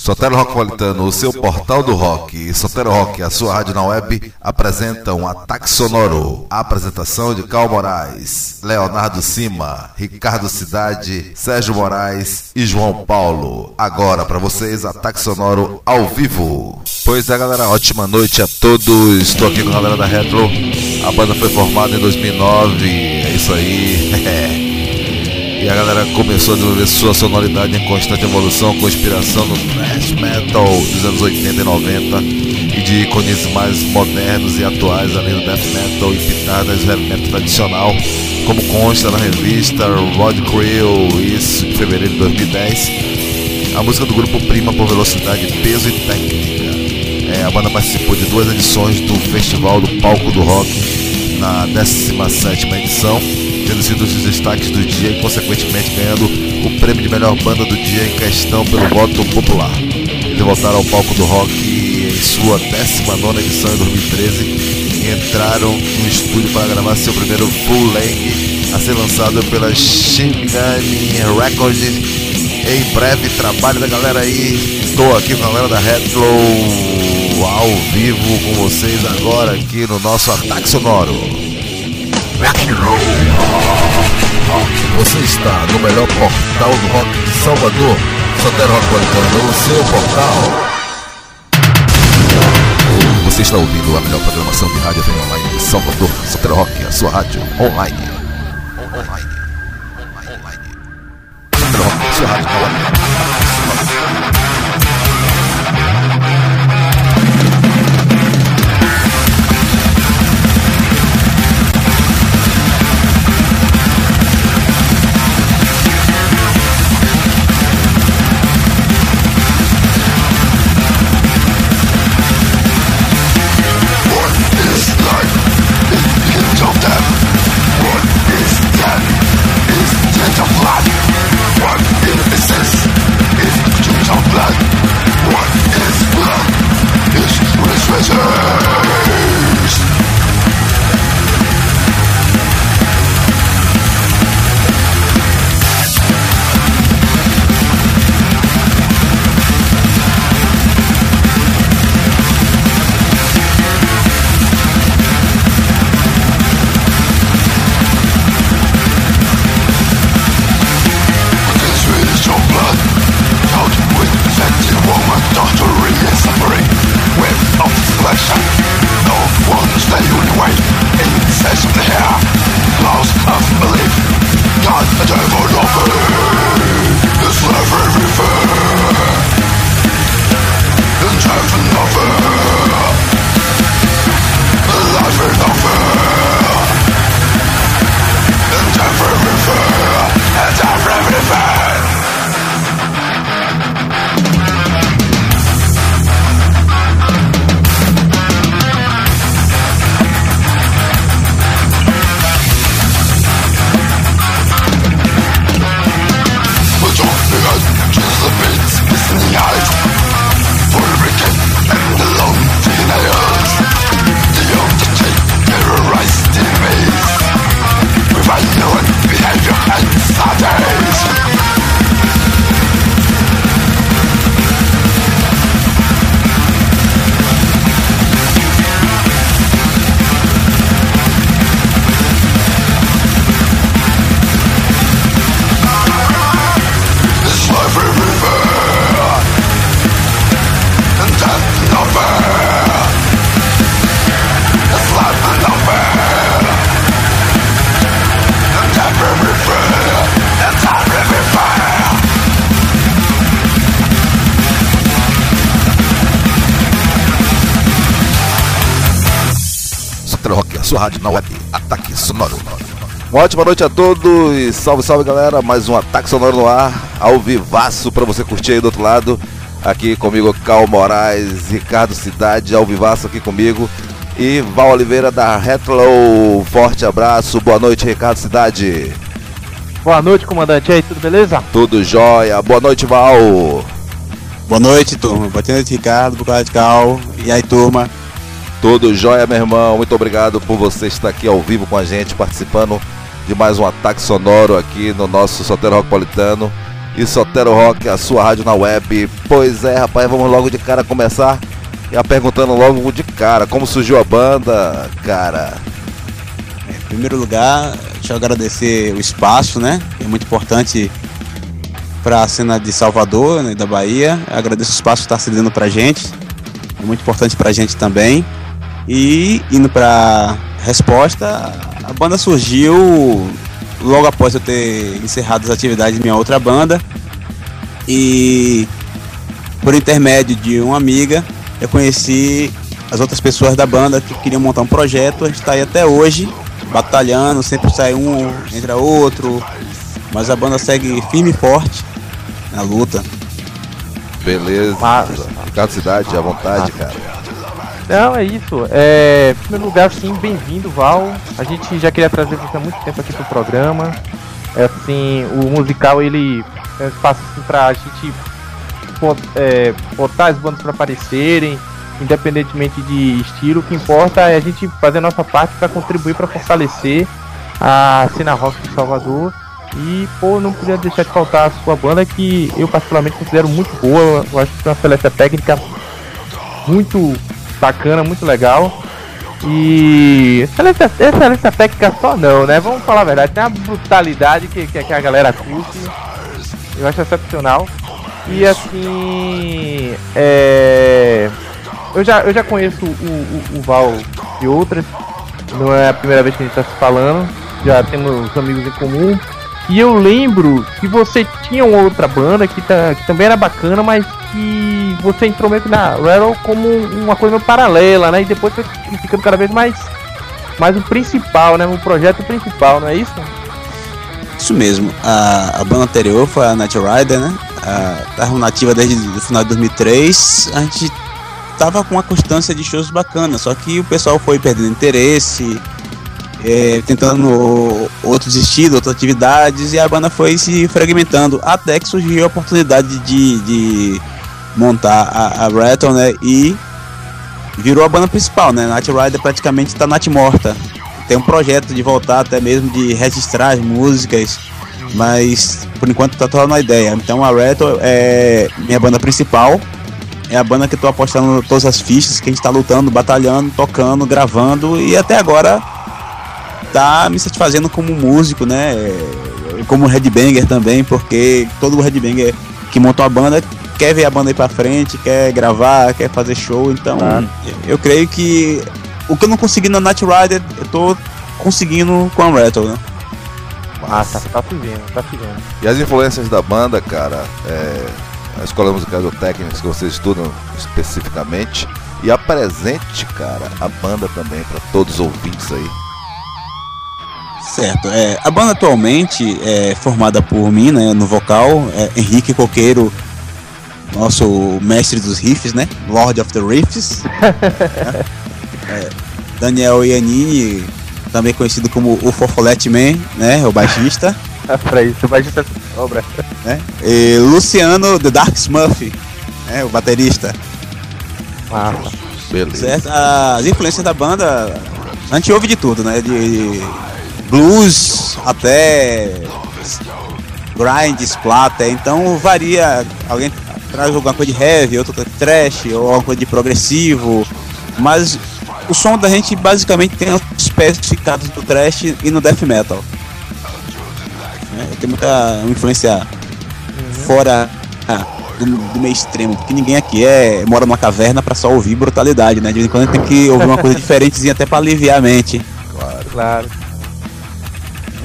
Sotero Rockpolitano, o seu portal do rock, e Sotero Rock, a sua rádio na web, apresentam Ataque Sonoro. A apresentação de Cal Moraes, Leonardo Cima, Ricardo Cidade, Sérgio Moraes e João Paulo. Agora para vocês, Ataque Sonoro ao vivo. Pois é, galera, ótima noite a todos. Estou aqui com a galera da Retro. A banda foi formada em 2009, é isso aí. E a galera começou a desenvolver sua sonoridade em constante evolução, com inspiração no thrash metal dos anos 80 e 90 e de ícones mais modernos e atuais, além do death metal e pitadas heavy metal tradicional, como consta na revista Rod Creel, isso de fevereiro de 2010. A música do grupo prima por velocidade, peso e técnica. É, a banda participou de duas edições do Festival do Palco do Rock na 17 edição tendo sido os destaques do dia e, consequentemente, ganhando o prêmio de melhor banda do dia em questão pelo voto popular. Eles voltaram ao palco do rock em sua 19 edição em 2013 e entraram no estúdio para gravar seu primeiro full length a ser lançado pela Shingani Records. Em breve, trabalho da galera aí. Estou aqui com a galera da Retro ao vivo com vocês agora aqui no nosso Ataque Sonoro. Você está no melhor portal do rock de Salvador, Sotero Rock o seu portal. Você está ouvindo a melhor programação de rádio FM online de Salvador, Sotero Rock, a sua rádio online. Online. Online. Sotero Rock, a sua rádio online. Sua rádio na web. Ataque Sonoro. Uma ótima noite a todos. Salve, salve galera. Mais um Ataque Sonoro no ar. Ao vivaço para você curtir aí do outro lado. Aqui comigo, Cal Moraes, Ricardo Cidade, ao vivaço aqui comigo. E Val Oliveira da Retro. Forte abraço. Boa noite, Ricardo Cidade. Boa noite, comandante. E aí, tudo beleza? Tudo jóia. Boa noite, Val. Boa noite, turma. Boa noite, Ricardo. Boa noite, Cal. E aí, turma? Tudo jóia, meu irmão. Muito obrigado por você estar aqui ao vivo com a gente, participando de mais um ataque sonoro aqui no nosso Solteiro Rockpolitano. e Sotero Rock, a sua rádio na web. Pois é, rapaz, vamos logo de cara começar. Já perguntando logo de cara, como surgiu a banda, cara? Em primeiro lugar, deixa eu agradecer o espaço, né? É muito importante para a cena de Salvador, né, da Bahia. Eu agradeço o espaço que está cedendo para gente. É muito importante para gente também. E indo para resposta, a banda surgiu logo após eu ter encerrado as atividades de minha outra banda. E por intermédio de uma amiga, eu conheci as outras pessoas da banda que queriam montar um projeto. A gente está aí até hoje, batalhando, sempre sai um, entra outro. Mas a banda segue firme e forte na luta. Beleza. Ricardo Cidade, à vontade, cara. Não, é isso. É, em primeiro lugar, sim, bem-vindo, Val. A gente já queria trazer você há muito tempo aqui pro programa. É, assim, o musical, ele é um espaço assim, pra gente é, botar as bandas para aparecerem, independentemente de estilo. O que importa é a gente fazer a nossa parte para contribuir para fortalecer a cena rock de Salvador e, pô, não podia deixar de faltar a sua banda que eu particularmente considero muito boa. Eu acho que tem uma seleção técnica muito bacana, muito legal. E excelência, excelência técnica só não, né? Vamos falar a verdade, tem uma brutalidade que, que, que a galera curte. Eu acho excepcional. E assim. É... Eu, já, eu já conheço o, o, o Val de outras. Não é a primeira vez que a gente está se falando. Já temos amigos em comum. E eu lembro que você tinha outra banda que, tá, que também era bacana, mas que você entrou meio que na Rattle como uma coisa paralela, né? E depois foi ficando cada vez mais, mais o principal, né? O projeto principal, não é isso? Isso mesmo. A, a banda anterior foi a Night Rider, né? Estava nativa desde o final de 2003. A gente tava com uma constância de shows bacana, só que o pessoal foi perdendo interesse é, tentando outros estilos, outras atividades, e a banda foi se fragmentando, até que surgiu a oportunidade de, de montar a, a Rattle, né, e virou a banda principal, né, Night Rider praticamente está Night morta. Tem um projeto de voltar até mesmo de registrar as músicas, mas por enquanto tá toda na ideia. Então a Rattle é minha banda principal, é a banda que eu tô apostando todas as fichas, que a gente tá lutando, batalhando, tocando, gravando e até agora tá me satisfazendo como músico, né? Como headbanger também, porque todo headbanger que montou a banda quer ver a banda ir pra frente, quer gravar, quer fazer show. Então, eu creio que o que eu não consegui na Night Rider, eu tô conseguindo com a Rattle, né? Ah, tá, tá subindo, tá subindo. E as influências da banda, cara, é, a escola musical do técnicos que vocês estudam especificamente, e apresente, cara, a banda também para todos os ouvintes aí. Certo. É, a banda atualmente é formada por mim, né, no vocal, é Henrique Coqueiro, nosso mestre dos riffs, né? Lord of the Riffs. é, Daniel Iannini, também conhecido como o Fofolete Man, né? O baixista. pra isso, o baixista obra. Né? E Luciano The Dark Smurf, né? O baterista. Ah, beleza. Certo? As influências da banda, a gente ouve de tudo, né? De blues até grind, splatter, então varia. Alguém traz alguma coisa de heavy, outro de trash, ou alguma coisa de progressivo, mas o som da gente basicamente tem os pés ficados do trash e no death metal. É, tem muita influência uhum. fora ah, do, do, meio extremo, porque ninguém aqui é mora numa caverna para só ouvir brutalidade, né? De vez em quando tem que ouvir uma coisa diferentezinha até para aliviar a mente. Claro, claro.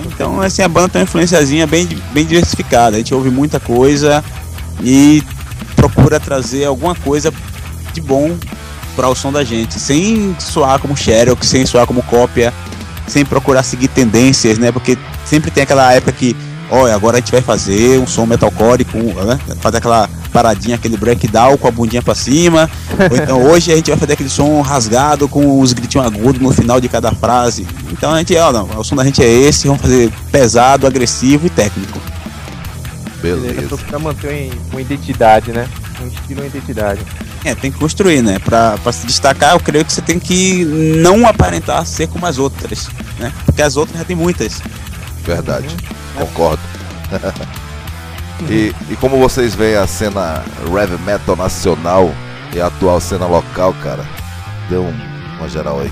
Então, assim, a banda tem uma influenciazinha bem, bem diversificada. A gente ouve muita coisa e procura trazer alguma coisa de bom para o som da gente, sem soar como Xerox, sem soar como cópia, sem procurar seguir tendências, né? Porque sempre tem aquela época que olha, agora a gente vai fazer um som metalcore com, né? Fazer aquela paradinha, aquele breakdown com a bundinha pra cima. Ou então hoje a gente vai fazer aquele som rasgado com os gritinhos agudos no final de cada frase. Então a gente, ó, não, o som da gente é esse, vamos fazer pesado, agressivo e técnico. Beleza. Pra manter uma identidade, né? Um estilo uma identidade. É, tem que construir, né? Pra, pra se destacar, eu creio que você tem que não aparentar ser como as outras, né? Porque as outras já tem muitas. Verdade. Uhum. Concordo. E, e como vocês veem a cena heavy metal nacional e a atual cena local, cara? Deu um, uma geral aí.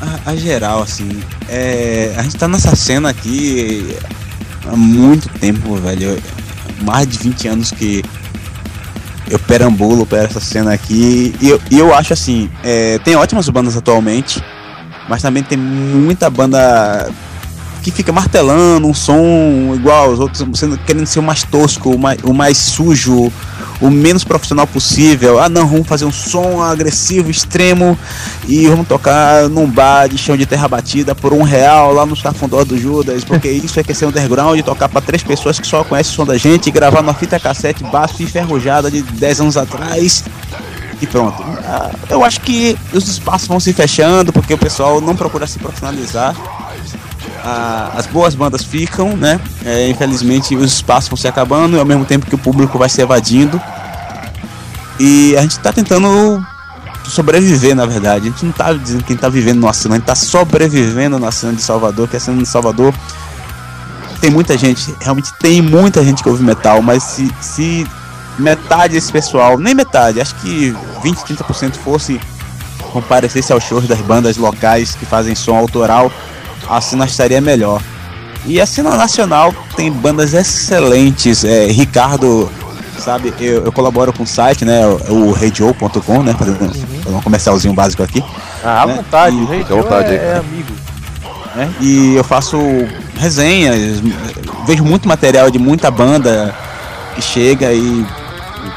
A, a, geral, assim, é, a gente tá nessa cena aqui há muito tempo, velho. Mais de 20 anos que eu perambulo para essa cena aqui. E eu, e eu acho assim, é, tem ótimas bandas atualmente, mas também tem muita banda que fica martelando um som igual aos outros, sendo, querendo ser o mais tosco, o mais, o mais sujo, o menos profissional possível. Ah, não, vamos fazer um som agressivo, extremo e vamos tocar num bar de chão de terra batida por um real lá no Safundó do Judas, porque isso é que é ser underground tocar para três pessoas que só conhecem o som da gente e gravar numa fita cassete baixo e enferrujada de 10 anos atrás. E pronto. Ah, eu acho que os espaços vão se fechando porque o pessoal não procura se profissionalizar a, as boas bandas ficam, né? É, infelizmente os espaços vão se acabando e ao mesmo tempo que o público vai se evadindo. E a gente está tentando sobreviver, na verdade. A gente não está dizendo que está vivendo numa cena, a gente está sobrevivendo na cena de Salvador, que a cena de Salvador tem muita gente, realmente tem muita gente que ouve metal, mas se, se metade desse pessoal, nem metade, acho que 20, 30% fosse comparecer-se aos shows das bandas locais que fazem som autoral, a cena estaria melhor. E a cena nacional tem bandas excelentes. É, Ricardo, sabe, eu, eu, colaboro com o site, né? O radio.com, né? Fazendo uhum. um comercialzinho básico aqui. Ah, à né? vontade, e, o vontade é, é amigo. É, e eu faço resenhas, vejo muito material de muita banda que chega e.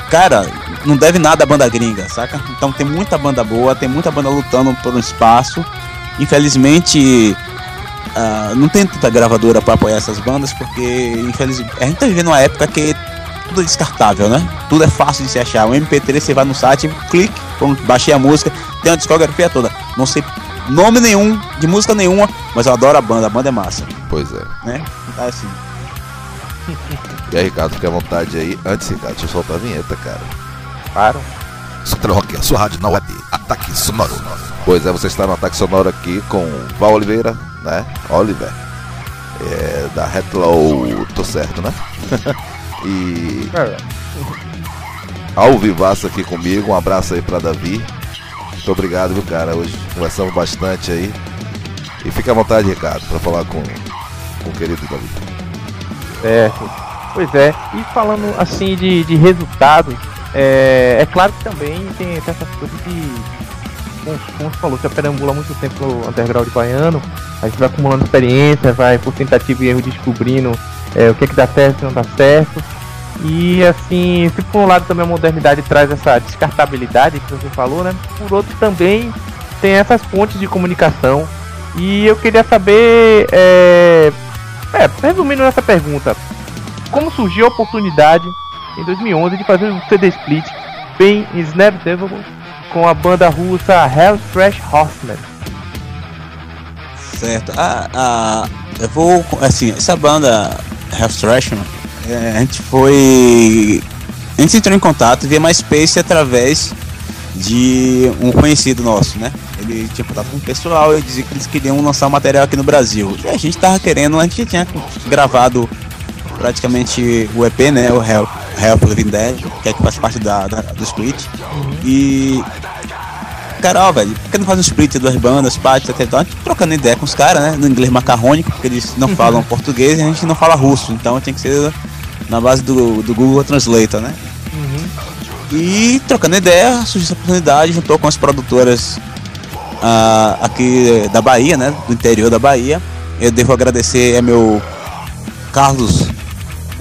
Cara, não deve nada a banda gringa, saca? Então tem muita banda boa, tem muita banda lutando por um espaço. Infelizmente, Uh, não tem tanta gravadora para apoiar essas bandas, porque infelizmente a gente tá vivendo uma época que tudo é descartável, né? Tudo é fácil de se achar. O MP3 você vai no site, clique, pronto, baixei a música, tem a discografia toda. Não sei nome nenhum, de música nenhuma, mas eu adoro a banda, a banda é massa. Pois é. Né? Tá assim. E aí, Ricardo, fica à vontade aí. Antes, Ricardo, deixa eu soltar a vinheta, cara. Claro. Central Rock, a sua rádio na web. Ataque sonoro. Pois é, você está no Ataque Sonoro aqui com Val Oliveira, né? Oliver. É, da Hello, tô certo, né? e. É. Ao vivaço aqui comigo, um abraço aí pra Davi. Muito obrigado, viu, cara? Hoje conversamos bastante aí. E fica à vontade, Ricardo, para falar com, com o querido Davi. Certo. Pois é, e falando assim de, de resultados, é, é claro que também tem, tem essas coisas de como, como você falou, você perambula muito tempo no underground baiano, a gente vai acumulando experiência, vai por tentativa e erro descobrindo é, o que, é que dá certo e não dá certo. E assim, se por um lado também a modernidade traz essa descartabilidade que você falou, né? Por outro também tem essas pontes de comunicação. E eu queria saber, é, é, resumindo essa pergunta, como surgiu a oportunidade em 2011 de fazer um CD split bem Snapdevil com a banda russa Hell Fresh Horseman. Certo. Ah, ah, eu vou. Assim, essa banda Hell Fresh, é, a gente foi. A gente entrou em contato via MySpace através de um conhecido nosso, né? Ele tinha contato com o pessoal e dizia que eles queriam lançar um material aqui no Brasil. E a gente tava querendo, a gente tinha gravado praticamente o EP, né? O Hell, Hell for Living Dead, que é que faz parte da, da do split. Uhum. E. Carol, velho, por que não faz um split de duas bandas, parte, até então? A gente trocando ideia com os caras, né? No inglês macarrônico, porque eles não uhum. falam português e a gente não fala russo, então tem que ser na base do, do Google Translator, né? Uhum. E trocando ideia, surgiu essa oportunidade, juntou com as produtoras uh, aqui da Bahia, né? Do interior da Bahia. Eu devo agradecer a meu Carlos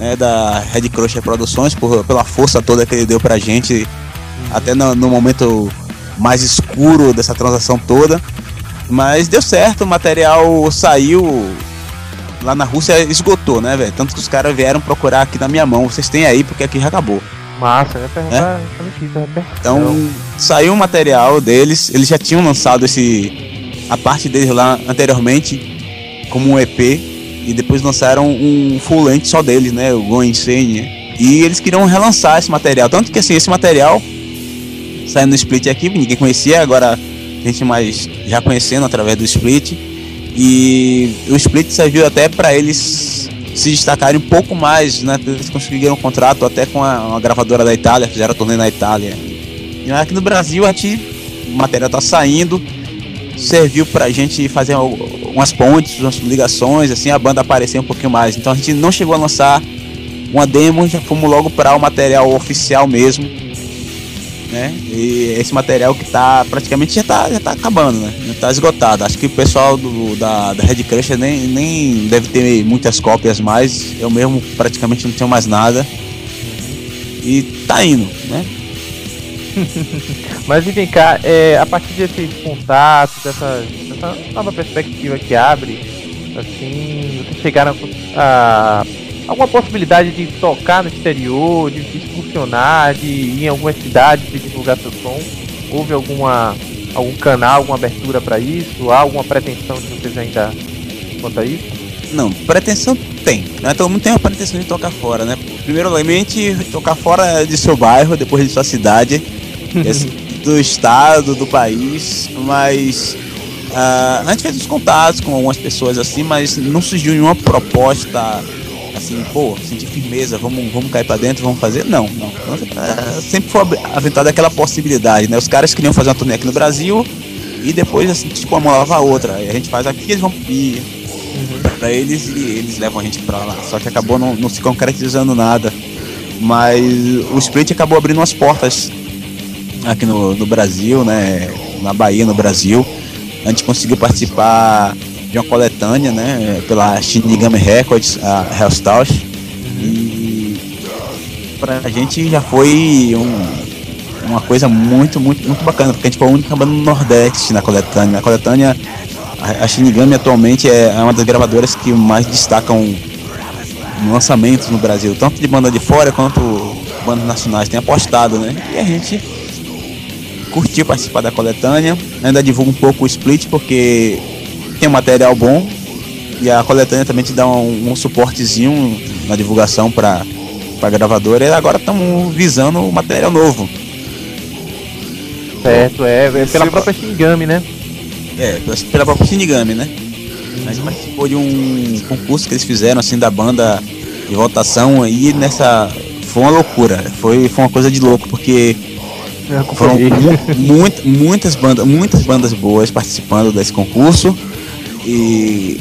né, da Red Crusher Produções por, pela força toda que ele deu pra gente, até no, no, momento mais escuro dessa transação toda. Mas deu certo, o material saiu lá na Rússia, esgotou, né, velho? Tanto que os caras vieram procurar aqui na minha mão. Vocês têm aí, porque aqui já acabou. Massa, eu ia perguntar é? Então, saiu o material deles, eles já tinham lançado esse a parte deles lá anteriormente como um EP e depois lançaram um full length só deles, né? O Go Insane. E eles queriam relançar esse material. Tanto que assim, esse material saindo no Split aqui, ninguém conhecia, agora a gente mais já conhecendo através do Split. E o Split serviu até para eles se destacarem um pouco mais, né? Eles conseguiram um contrato até com a, uma gravadora da Itália, fizeram turnê na Itália. E aqui no Brasil a gente, o material tá saindo, serviu pra gente fazer umas pontes, umas ligações, assim, a banda aparecer um pouquinho mais. Então a gente não chegou a lançar uma demo, já fomos logo para o material oficial mesmo. Né? E esse material que tá praticamente já tá, já tá acabando, né? Já tá esgotado. Acho que o pessoal do, da, da Red Crusher nem, nem deve ter muitas cópias mais. Eu mesmo praticamente não tenho mais nada. E tá indo, né? Mas vem cá, é, a partir desse contato, dessa, dessa nova perspectiva que abre, assim, vocês chegaram a, alguma possibilidade de tocar no exterior, de, funcionar, de ir em alguma cidade de divulgar seu som? Houve alguma algum canal, alguma abertura para isso? Há alguma pretensão de vocês ainda quanto a isso? Não, pretensão tem. Né? Todo mundo tem uma pretensão de tocar fora, né? Primeiramente, tocar fora de seu bairro, depois de sua cidade, do estado, do país, mas uh, a gente fez os contatos com algumas pessoas assim, mas não surgiu nenhuma proposta assim, pô, sentir firmeza, vamos, vamos cair pra dentro, vamos fazer. Não, não. Uh, sempre foi aventada aquela possibilidade, né? Os caras queriam fazer uma turnê aqui no Brasil e depois, assim, tipo, uma lava a outra. Aí a gente faz aqui, eles vão ir uhum. pra eles e eles levam a gente pra lá. Só que acabou não, não se concretizando nada. Mas o Split acabou abrindo umas portas aqui no, no Brasil, né? Na Bahia, no Brasil. A gente conseguiu participar de uma coletânea, né? Pela Shinigami Records, a Hellstars. E pra gente já foi um, uma coisa muito, muito, muito bacana, porque a gente foi a única banda no Nordeste na coletânea. Na coletânea, a, Shinigami atualmente é uma das gravadoras que mais destacam lançamentos no Brasil, tanto de banda de fora quanto bandas nacionais tem apostado, né? E a gente curtiu participar da coletânea. Ainda divulgo um pouco o split porque tem um material bom e a coletânea também te dá um, um suportezinho na divulgação para a gravadora. E agora estamos visando o material novo. Certo, é, é pela própria Shinigami, né? É, pela própria Shinigami, né? A gente participou de um concurso que eles fizeram assim da banda de votação e nessa foi uma loucura, foi, foi uma coisa de louco, porque foram mu muitas bandas, muitas bandas boas participando desse concurso e,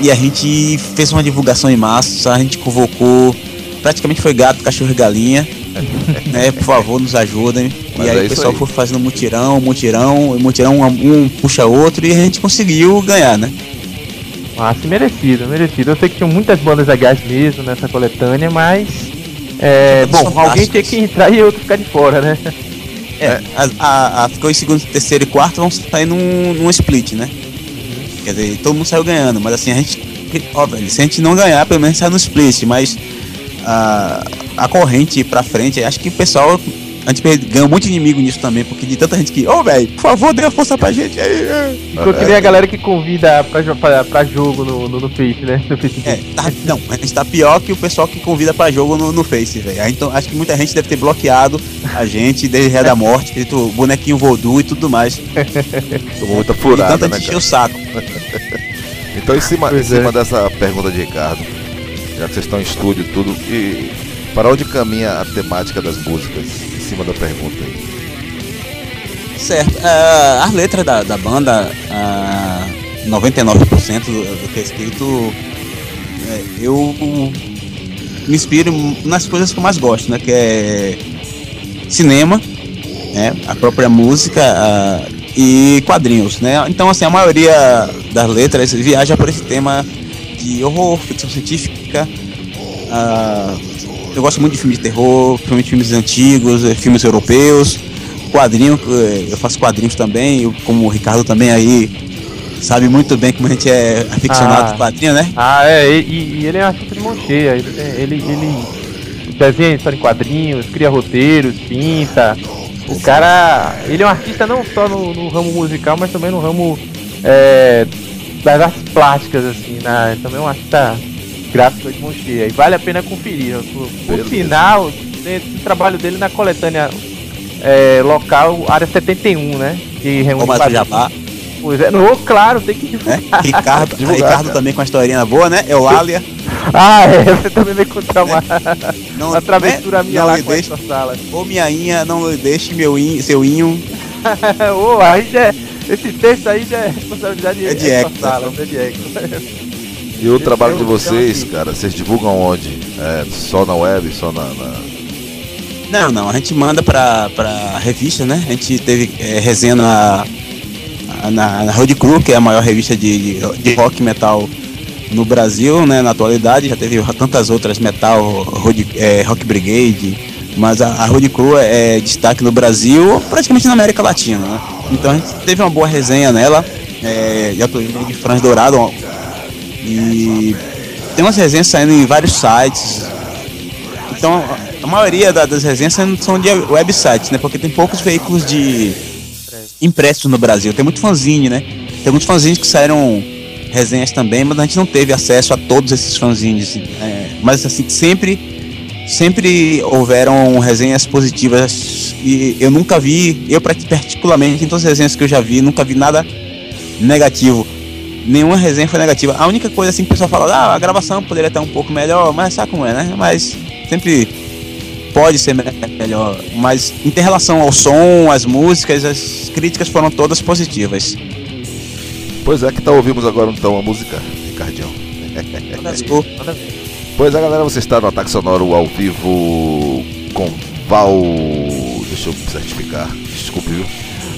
e a gente fez uma divulgação em massa, a gente convocou, praticamente foi gato, cachorro e galinha. né, por favor, nos ajudem. Mas e aí é o pessoal aí. foi fazendo mutirão, mutirão, mutirão, um, um puxa outro e a gente conseguiu ganhar, né? Sim, merecido, merecido. Eu sei que tinham muitas bandas legais mesmo nessa coletânea, mas. É, bom, alguém tinha que entrar e outro ficar de fora, né? É. A, a, a, segundo, terceiro e quarto, vão sair num, num split, né? Quer dizer, todo mundo saiu ganhando, mas assim, a gente. Ó, velho, se a gente não ganhar, pelo menos sai no split, mas a, a corrente pra frente, acho que o pessoal a gente ganhou muito inimigo nisso também, porque de tanta gente que, ô, oh, velho, por favor, dê uma força pra gente aí. Ficou que nem a galera que convida pra, pra, pra jogo no, no, no, Face, né? No Facebook. É, tá, não, a gente tá pior que o pessoal que convida pra jogo no, no Face, velho. Então acho que muita gente deve ter bloqueado a gente desde Ré da Morte, escrito bonequinho voodoo e tudo mais. Tomou muita furada, e gente né, encheu o saco. então, em cima, em cima é. dessa pergunta de Ricardo, já que vocês estão em estúdio e tudo, e para onde caminha a temática das músicas? Cima da pergunta aí. Certo. Uh, as letras da, da banda, uh, 99% do, que é escrito, uh, eu me inspiro nas coisas que eu mais gosto, né? Que é cinema, né? a própria música e quadrinhos, né? Então, assim, a maioria das letras viaja por esse tema de horror, ficção científica, eu gosto muito de filmes de terror, principalmente filmes antigos, eh, filmes europeus, quadrinho, eh, eu faço quadrinhos também, eu, como o Ricardo também aí sabe muito bem como a gente é aficionado ah, por quadrinho, né? Ah, é, e, e ele é um artista de mão cheia, ele, ele, ele desenha história em quadrinhos, cria roteiros, pinta. O cara, ele é um artista não só no, no ramo musical, mas também no ramo é, das artes plásticas, assim, né? Também é um artista gráfico de cheia. E vale a pena conferir. Por final, tem o trabalho dele na coletânea é, local, área 71, né? Que reúne Ô, Jabá. Pois é, no, claro, tem que divulgar. É? Ricardo, divulgar, Ricardo também com a historinha boa, né? É o Alia. Ah, é, você também vai encontrar uma, não, uma travessura né? minha não lá com deixe, essa sala. Ô minha inha, não deixe meu in, seu inho. Ô, aí já é, esse texto aí já é responsabilidade é de Eco, sala, é de Eco. E o trabalho de vocês, cara, vocês divulgam onde? É, só na web, só na, na... Não, não, a gente manda pra, pra revista, né? A gente teve é, resenha na, na, na Road Crew, que é a maior revista de, de, de rock metal no Brasil, né, na atualidade, já teve tantas outras metal, road, é, Rock Brigade, mas a, a Road Crew é, é, destaque no Brasil, praticamente na América Latina, né? Então a gente teve uma boa resenha nela, é, já tô indo de Franz Dourado, e tem umas resenhas saindo em vários sites. Então a maioria das resenhas são de websites, né? Porque tem poucos veículos de impressos no Brasil. Tem muito fanzine, né? Tem muitos fanzines que saíram resenhas também, mas a gente não teve acesso a todos esses fanzines. É, mas assim, sempre, sempre houveram resenhas positivas e eu nunca vi, eu particularmente, em todas as resenhas que eu já vi, nunca vi nada negativo. Nenhuma resenha foi negativa. A única coisa assim que o pessoal fala, ah, a gravação poderia estar um pouco melhor, mas sabe como é, né? Mas sempre pode ser melhor. Mas em relação ao som, às músicas, as críticas foram todas positivas. Pois é, que tal ouvimos agora então a música, Ricardinho? pois é, galera, você está no Ataque Sonoro ao vivo com Val. Deixa eu certificar, desculpe, viu?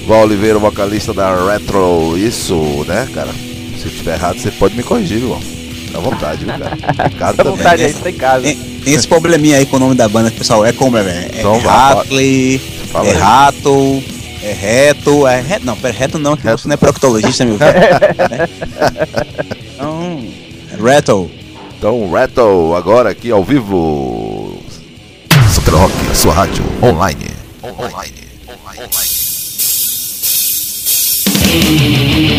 Val Oliveira, vocalista da Retro. Isso, né, cara? Se eu estiver errado, você pode me corrigir, viu? Dá vontade, viu, cara? Ricardo também. vontade aí, tá em casa. Tem, tem, esse probleminha aí com o nome da banda, pessoal. É como, é, é, então, é Hatley, é Rato. É reto, é reto. Não, pera, reto não, que reto. você não é proctologista, meu velho. né? Então, reto. Então, reto, agora aqui ao vivo. Super Rock, sua rádio, online. Online. Online. online. Você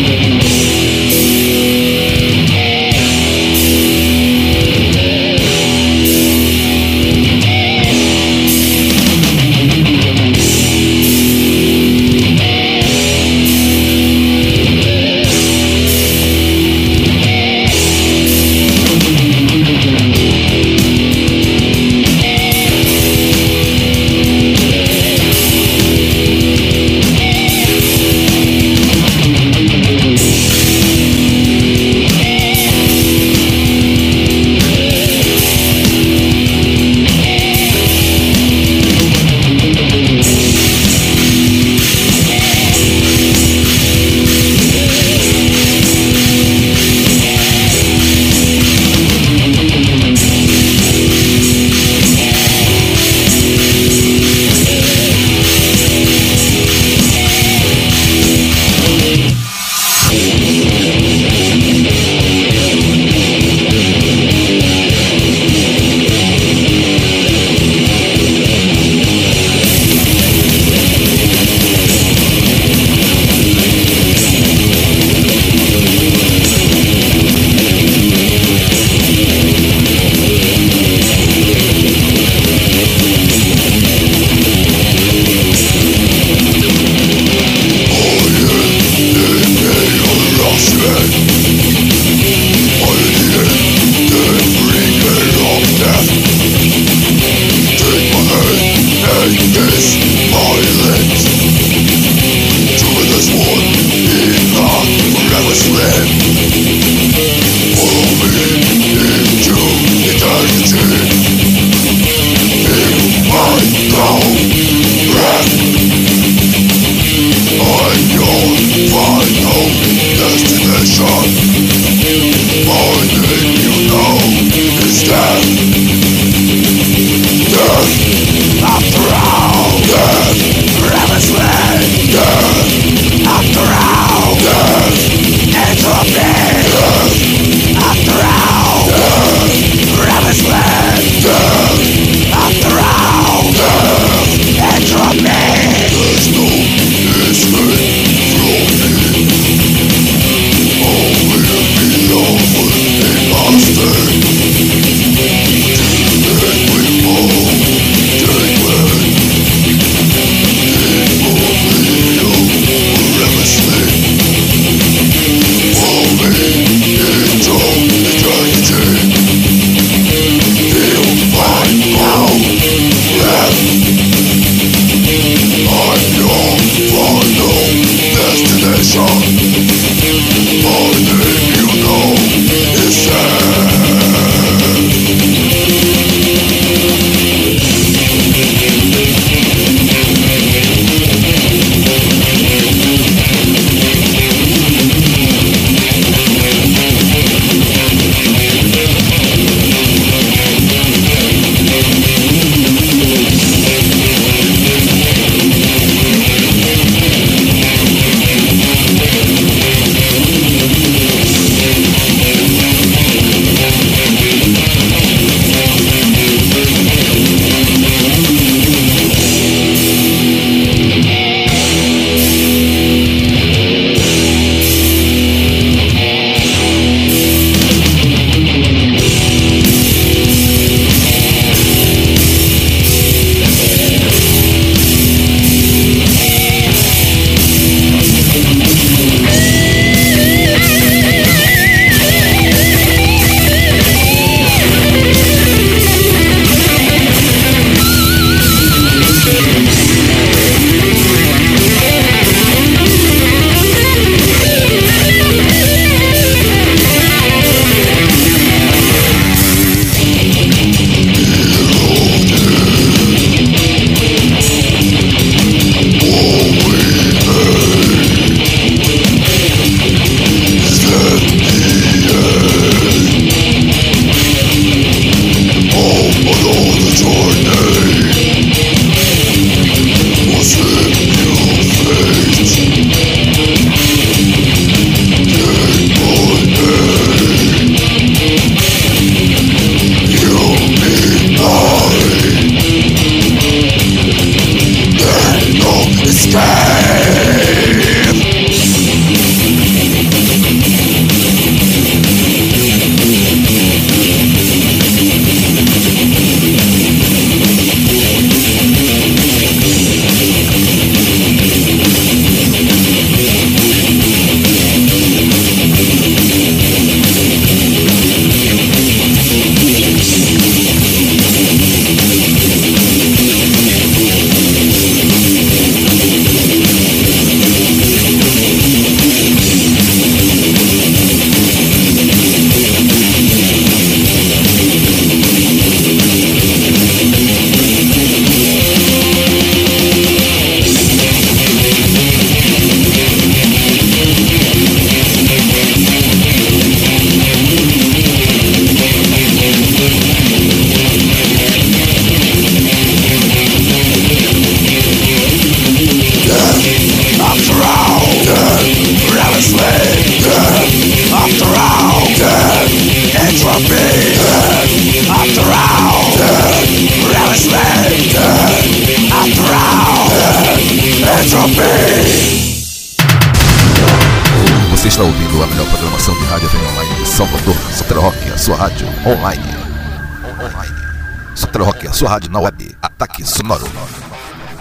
rádio na web. Ataque sonoro.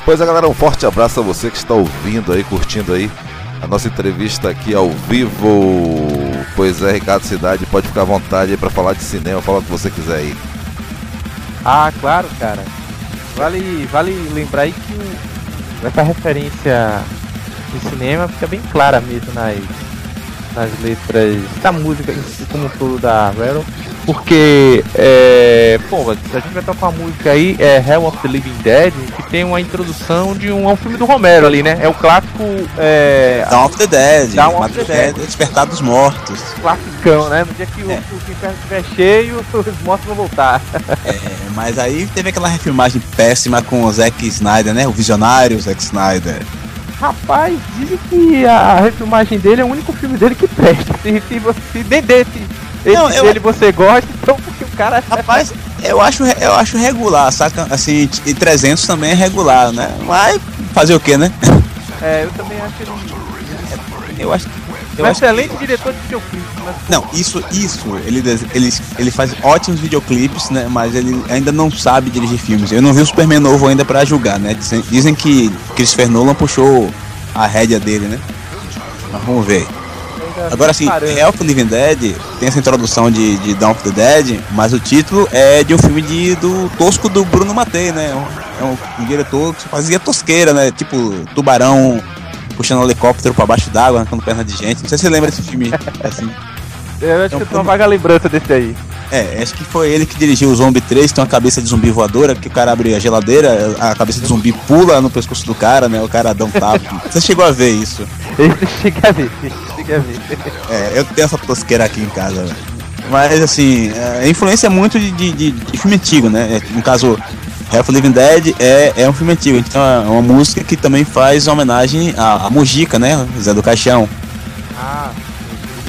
Pois é, galera, um forte abraço a você que está ouvindo aí, curtindo aí a nossa entrevista aqui ao vivo. Pois é, Ricardo Cidade, pode ficar à vontade aí para falar de cinema, falar o que você quiser aí. Ah, claro, cara. Vale, vale lembrar aí que essa referência de cinema fica bem clara mesmo nas, nas letras da música como um todo da Rattle. Porque, é, pô, a gente vai tocar uma música aí, é Hell of the Living Dead, que tem uma introdução de um, é um filme do Romero ali, né? É o clássico. É, Dawn of the Dead, Dawn of the Dead. Despertar dos Mortos. classicão, né? No dia que o, É. o inferno estiver cheio, os mortos vão voltar. É, mas aí teve aquela refilmagem péssima com o Zack Snyder, né? O visionário Zack Snyder. Rapaz, dizem que a refilmagem dele é o único filme dele que presta. Se, se, você, se nem desse Não, esse eu- dele você gosta, então porque o cara. Rapaz, eu acho, eu acho regular, saca? Assim, e 300 também é regular, né? Mas fazer o que, né? É, eu também acho ele Eu acho eu um excelente diretor de videoclipe. Mas, Não, isso, isso, ele, ele, ele faz ótimos videoclipes, né? Mas ele ainda não sabe dirigir filmes. Eu não vi o Superman novo ainda pra julgar, né? Dizem, dizem que Christopher Nolan puxou a rédea dele, né? Mas vamos ver. Agora sim. Hell of the Living Dead tem essa introdução de, de Dawn of the Dead, mas o título é de um filme de, do tosco do Bruno Mattei, né? É um, é um- um diretor que fazia tosqueira, né? Tipo, tubarão puxando um helicóptero pra baixo d'água, arrancando perna de gente. Não sei se você lembra desse filme, assim. Eu acho é um que eu tenho uma vaga lembrança desse aí. É, acho que foi ele que dirigiu o Zombie 3, tem uma cabeça de zumbi voadora, que o cara abre a geladeira, a cabeça de zumbi pula no pescoço do cara, né? O cara dá um tapa. Você chegou a ver isso? Esse chega a ver, ver. É, eu tenho essa tosqueira aqui em casa, velho. Mas assim, é, a influência é muito de, de, de- filme antigo, né? É, No caso, the Living Dead é, é um filme antigo, então é uma música que também faz homenagem à, à Mujica, né? Zé do Caixão. Ah,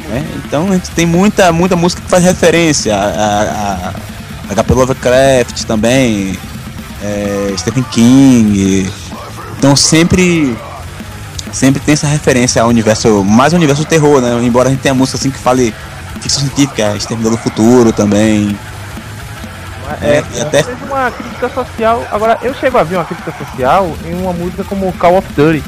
né? Então a gente tem muita, muita música que faz referência a, a, a HP Lovecraft também, é, Stephen King. Então sempre sempre tem essa referência ao universo, mais ao universo do terror, né? Embora a gente tenha música assim que fale ficção científica, Exterminador do Futuro também. é, e até- fez uma crítica social. Agora, eu chego a ver uma crítica social em uma música como Call of Duty.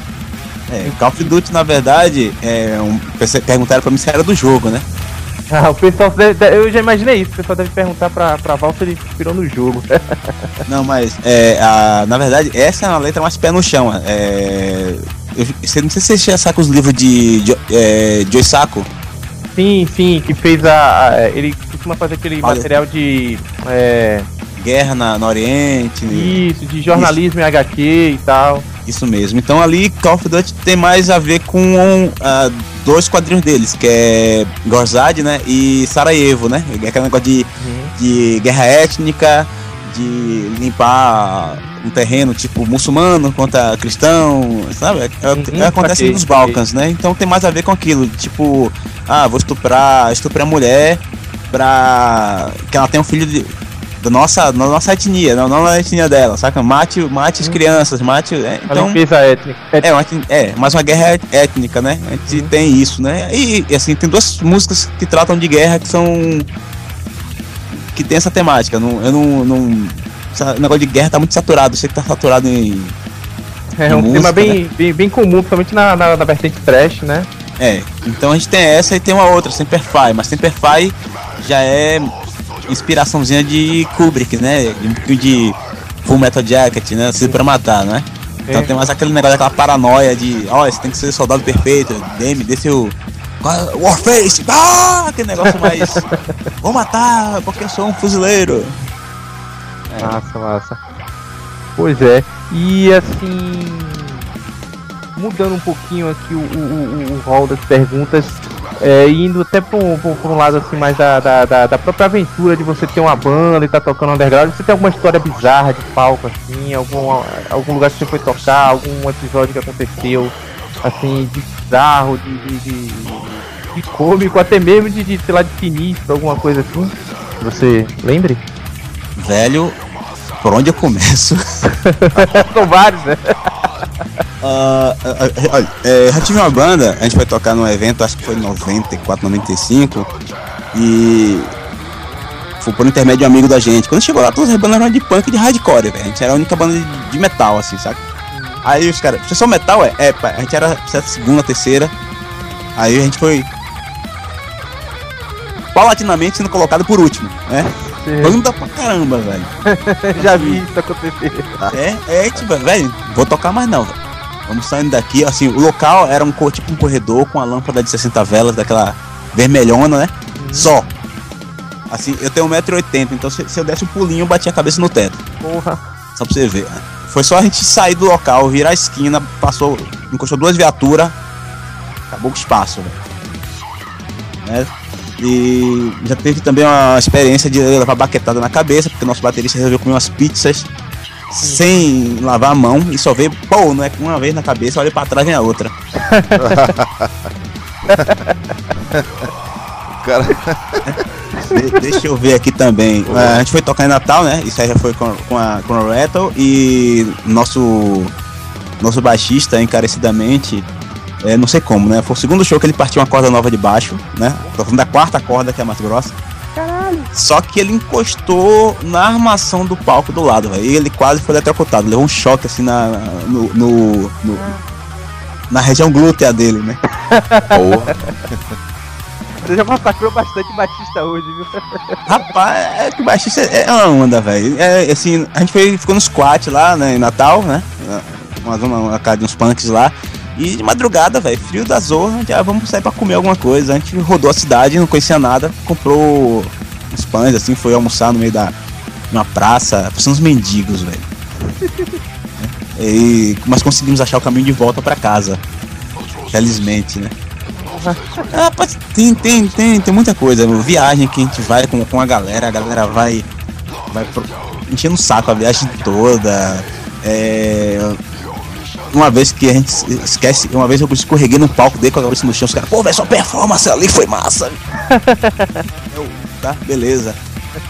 É, Call of Duty, na verdade, é um, perguntaram pra mim se era do jogo, né? Ah, o pessoal. deve- Eu já imaginei isso. O pessoal deve perguntar pra, pra Val se ele inspirou no jogo. Não, mas é, a, na verdade, essa é uma letra mais pé no chão. É, eu, você- não sei se você já saca os livros de, de é, Joe Sacco. sim, sim, que fez a. a- ele costuma fazer aquele Olha. material de. É, Guerra na, no Oriente. isso, de jornalismo em HQ e tal. Isso mesmo. Então ali Call of Duty tem mais a ver com ah, dois quadrinhos deles, que é Gorzad, né? E Sarajevo, né? Aquele negócio de, de guerra étnica, de limpar um terreno tipo muçulmano contra cristão, sabe? É, é, Uhum, acontece saquei, nos. Balcãs, né? Então tem mais a ver com aquilo, tipo, ah, vou estuprar, estuprar a mulher pra que ela tenha um filho de, da nossa, da nossa etnia, não, não da etnia dela, saca? Mate, mate as crianças, mate. é, A então, limpeza étnica. é, uma, é, mais uma guerra étnica, né? A gente tem isso, né? E, assim, tem duas músicas que tratam de guerra que são. Que tem essa temática. Não, eu não. não o negócio de guerra tá muito saturado, eu sei que tá saturado em. É um música, tema bem, bem, bem comum, principalmente na, na, na vertente trash, né? É, então a gente tem essa e tem uma outra, Semperfi, mas Semperfi já é inspiraçãozinha de Kubrick, né? De um pouquinho de Full Metal Jacket, né? Nascido pra matar, né? Então É. tem mais aquele negócio, aquela paranoia de, ó, você tem que ser soldado perfeito, Demi, dê seu. Warface! Ah! Aquele negócio mais. Vou matar, porque eu sou um fuzileiro. É. Massa, massa. Pois é. E assim. Mudando um pouquinho aqui o, o, o, o rol das perguntas, é, indo até por, um- um lado assim mais da, da, da, da própria aventura de você ter uma banda e tá tocando underground, você tem alguma história bizarra de palco, assim, algum, algum lugar que você foi tocar, algum episódio que aconteceu, assim, de bizarro, de, de, de, de cômico, até mesmo de, de, sei lá, de sinistro, alguma coisa assim? Você lembre? Velho, por onde eu começo? São vários, né? Uh, olha, é, já tive uma banda, a gente foi tocar num evento, acho que foi em 94, 95, e foi por intermédio de um amigo da gente. Quando chegou lá, todas as bandas eram de punk e de hardcore, velho. A gente era a única banda de, de metal, assim, sabe? Aí os caras, vocês são metal? É, é, a gente era segunda, terceira. Aí a gente foi paulatinamente sendo colocado por último, né? Banda pra caramba, velho. Já vi isso acontecer. É, é, tipo, velho, vou tocar mais não, velho. Vamos saindo daqui, assim, o local era um tipo um corredor com a lâmpada de 60 velas, daquela vermelhona, né? Hum. Só. Assim, eu tenho 1,80m, então se, se, eu desse um pulinho, eu batia a cabeça no teto. Porra. Só pra você ver. Né? Foi só a gente sair do local, virar a esquina, passou, encostou duas viaturas, acabou o espaço, velho. Né? E já teve também uma experiência de levar baquetada na cabeça, porque nosso baterista resolveu comer umas pizzas sem lavar a mão e só veio, pô, não é uma vez na cabeça, olha pra trás vem a outra. cara. De, deixa eu ver aqui também. A gente foi tocar em Natal, né? Isso aí já foi com, com a, com a Rattle e nosso nosso baixista encarecidamente é, não sei como, né? Foi o segundo show que ele partiu uma corda nova de baixo, né? Tô falando da quarta corda, que é a mais grossa. Caralho. Só que ele encostou na armação do palco do lado, velho. E ele quase foi eletrocutado. Levou um choque assim na, no, no, no na região glútea dele, né? Porra. Você já massacrou bastante Batista hoje, viu? Rapaz, é que Batista é uma onda, velho. É, assim, a gente foi, ficou no squat lá, né, em Natal, né? Uma, uma, uma casa de uns punks lá. E de madrugada, velho, frio da zorra, já vamos sair pra comer alguma coisa. A gente rodou a cidade, não conhecia nada, comprou uns pães, assim, foi almoçar no meio da uma praça, são uns mendigos, velho. e, mas conseguimos achar o caminho de volta para casa. Felizmente, né? Ah, tem, tem, tem, tem muita coisa. Viagem que a gente vai com, com a galera, a galera vai, vai pro, enchendo o saco a viagem toda. É, uma vez que a gente esquece, uma vez eu escorreguei no palco dele com a cabeça no chão, os caras, pô, velho, sua performance ali foi massa. eu, tá, beleza.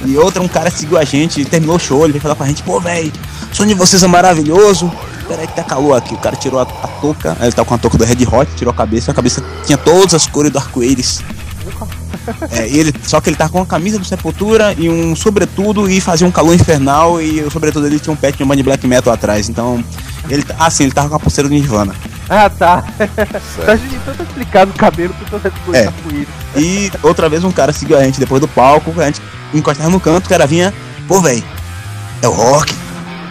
E outra, um cara seguiu a gente, terminou o show, ele veio falar com a gente, pô, velho, o som de vocês é maravilhoso. Peraí que tá calor aqui. O cara tirou a, a touca, ele tá com a touca do Red Hot, tirou a cabeça, a cabeça tinha todas as cores do arco-íris. É, ele, só que ele tava com a camisa do Sepultura e um sobretudo e fazia um calor infernal e o sobretudo dele tinha um pet de uma de black metal atrás. Então, ele, ah sim, ele tava com a pulseira do Nirvana. Ah, tá. tá então tá explicado o cabelo todas as coisas é. E outra vez um cara seguiu a gente depois do palco, a gente encostava no canto, o cara vinha, pô, velho, é o rock.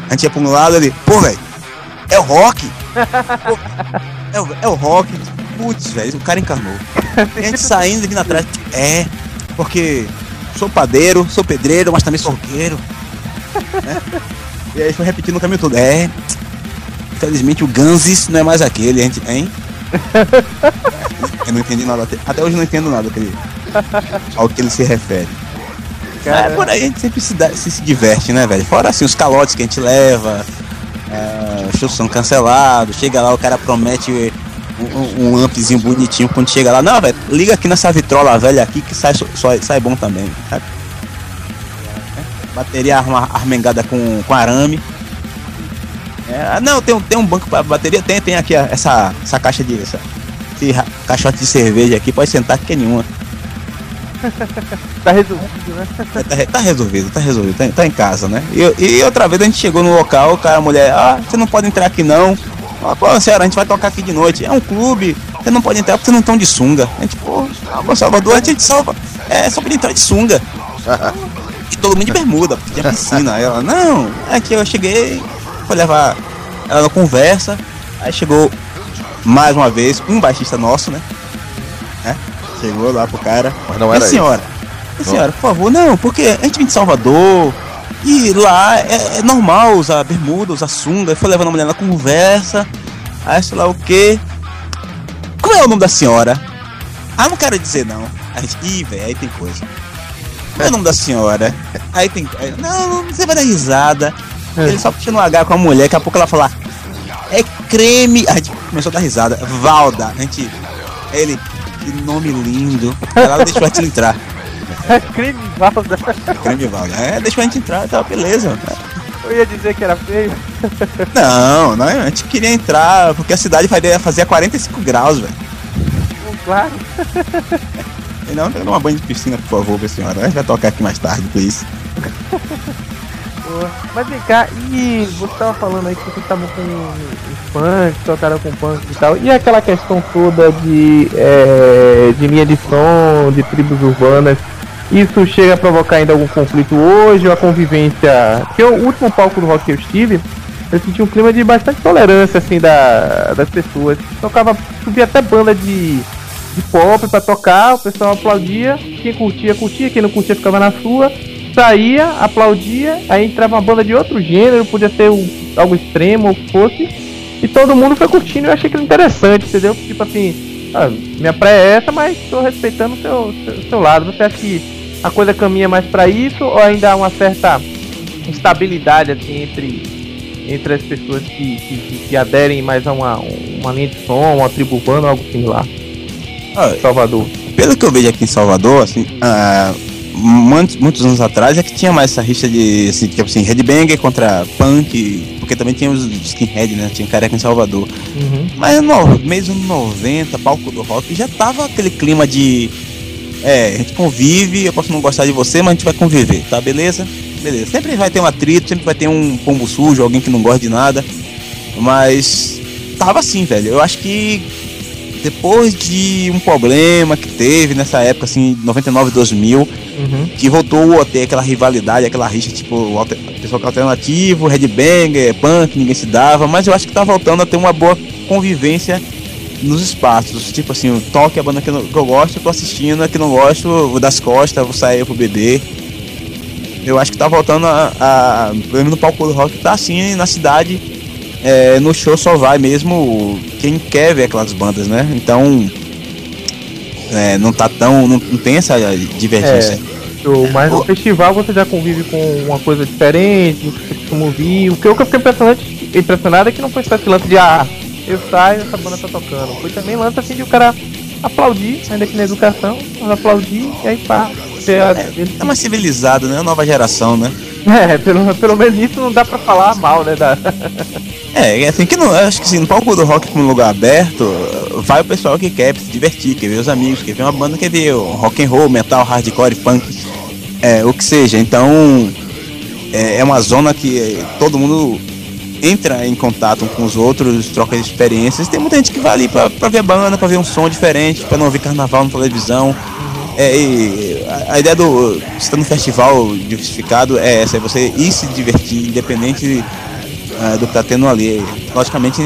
A gente ia pra um lado ali, pô, velho, o rock. é, o, é o rock. Putz, velho, o cara encarnou. E a gente saindo aqui na trás. É, porque sou padeiro, sou pedreiro, mas também sou roqueiro. Né? E aí foi repetindo o caminho todo. É, infelizmente o Ganzis não é mais aquele, a gente, hein? Eu não entendi nada, até, até hoje não entendo nada aquele, ao que ele se refere. Cara, é, por aí a gente sempre se, dá, se, se diverte, né, velho? Fora assim, os calotes que a gente leva, é, os shows são cancelados, chega lá, o cara promete um, um ampzinho bonitinho quando chega lá. Não, velho, liga aqui nessa vitrola velha aqui que sai, só, sai bom também, sabe? Bateria arma, armengada com, com arame. É, não, tem, tem um banco para bateria? Tem, tem aqui essa, essa caixa de. Essa, esse caixote de cerveja aqui, pode sentar que é nenhuma. tá resolvido, né? É, tá, tá, resolvido, tá resolvido, tá, tá, em casa, né? E, e outra vez a gente chegou no local, o cara, a mulher, ah, você não pode entrar aqui não. Ah, pô, senhora, a gente vai tocar aqui de noite. É um clube, você não pode entrar porque não estão de sunga. A gente, pô, ah, Salvador, a gente salva. É, só pode entrar de sunga. e todo mundo de bermuda, porque tinha piscina. Aí ela, não, aqui eu cheguei, foi levar ela na conversa. Aí chegou mais uma vez um baixista nosso, né? É, chegou lá pro cara. Mas não era e senhora, isso. senhora, por favor, não, porque a gente vem de Salvador, e lá é, é, normal usar bermuda, usar sunga. Foi levando a mulher na conversa. Aí sei lá o que. Como é o nome da senhora? Ah, não quero dizer não. Aí, ih, velho, aí tem coisa. Qual é o nome da senhora? Aí tem. Aí, não, você vai dar risada. É. Ele só puxa no H com a mulher, daqui a pouco ela fala. É creme. A gente começou a dar risada. Valda. A gente. Ele. Que nome lindo. Ela deixou a gente entrar. Crime Valda. Crime Valda. É, deixa a gente entrar, tá, beleza. Eu ia dizer que era feio. Não, não, a gente queria entrar porque a cidade fazia 45 graus, velho. Claro. E não, uma banho de piscina, por favor, minha senhora. A gente vai tocar aqui mais tarde, por isso. Mas vem cá, e você tava falando aí que você tava com punk, tocaram com punk e tal, e aquela questão toda de, é, de linha de som, de tribos urbanas, isso chega a provocar ainda algum conflito hoje, ou a convivência. Porque o último palco do rock que eu estive, eu senti um clima de bastante tolerância assim da, das pessoas. Tocava, subia até banda de, de pop para tocar, o pessoal aplaudia, quem curtia, curtia, quem não curtia ficava na sua saía, aplaudia, aí entrava uma banda de outro gênero, podia ser um, algo extremo ou que fosse, e todo mundo foi curtindo, eu achei que era interessante, entendeu? Tipo assim, ah, minha praia é essa, mas estou respeitando o seu, seu, seu, lado. Você acha que a coisa caminha mais para isso, ou ainda há uma certa instabilidade assim entre entre as pessoas que, que, que aderem mais a uma, uma linha de som, uma tribo urbana algo similar? Ah, Salvador. Pelo que eu vejo aqui em Salvador, assim, uh, muitos, muitos anos atrás é que tinha mais essa rixa de, assim, tipo assim, headbanger contra punk, porque também tinha os skinhead, né? Tinha careca em Salvador. Uhum. Mas no mês dos 90, palco do rock, já tava aquele clima de. É, a gente convive, eu posso não gostar de você, mas a gente vai conviver, tá? Beleza? Beleza. Sempre vai ter um atrito, sempre vai ter um pombo sujo, alguém que não gosta de nada. Mas tava assim, velho. Eu acho que depois de um problema que teve nessa época, assim, 99, 2000, uhum. que voltou a ter aquela rivalidade, aquela rixa, tipo, pessoal alternativo, headbanger, punk, ninguém se dava, mas eu acho que tá voltando a ter uma boa convivência nos espaços. Tipo assim, o toque a banda que eu, que eu gosto, eu tô assistindo, a que não gosto, vou das costas, vou sair pro beber. Eu acho que tá voltando a. a no palco do rock tá assim na cidade é, no show só vai mesmo quem quer ver aquelas bandas, né? Então é, não tá tão. Não, não tem essa divergência. É, mas no festival você já convive com uma coisa diferente, você costuma ouvir. O que eu fiquei impressionante, impressionado é que não foi só esse lance de ah, eu saio essa banda tá tocando. Foi também lance assim de o cara aplaudir, ainda que na educação, aplaudir e aí pá. É, é mais civilizado, né? Nova geração, né? É, pelo, pelo menos isso não dá pra falar mal, né? Da... É, é, assim que não. Acho que assim, no palco do rock como lugar aberto, vai o pessoal que quer se divertir, quer ver os amigos, quer ver uma banda, quer ver rock and roll, metal, hardcore, punk, é, o que seja. Então é, é uma zona que todo mundo entra em contato com os outros, troca experiências. Tem muita gente que vai ali pra, pra ver a banda, pra ver um som diferente, pra não ouvir carnaval na televisão. É, a, a, ideia do estar no festival diversificado é essa, é você ir se divertir, independente uh, do que tá tendo ali. Logicamente,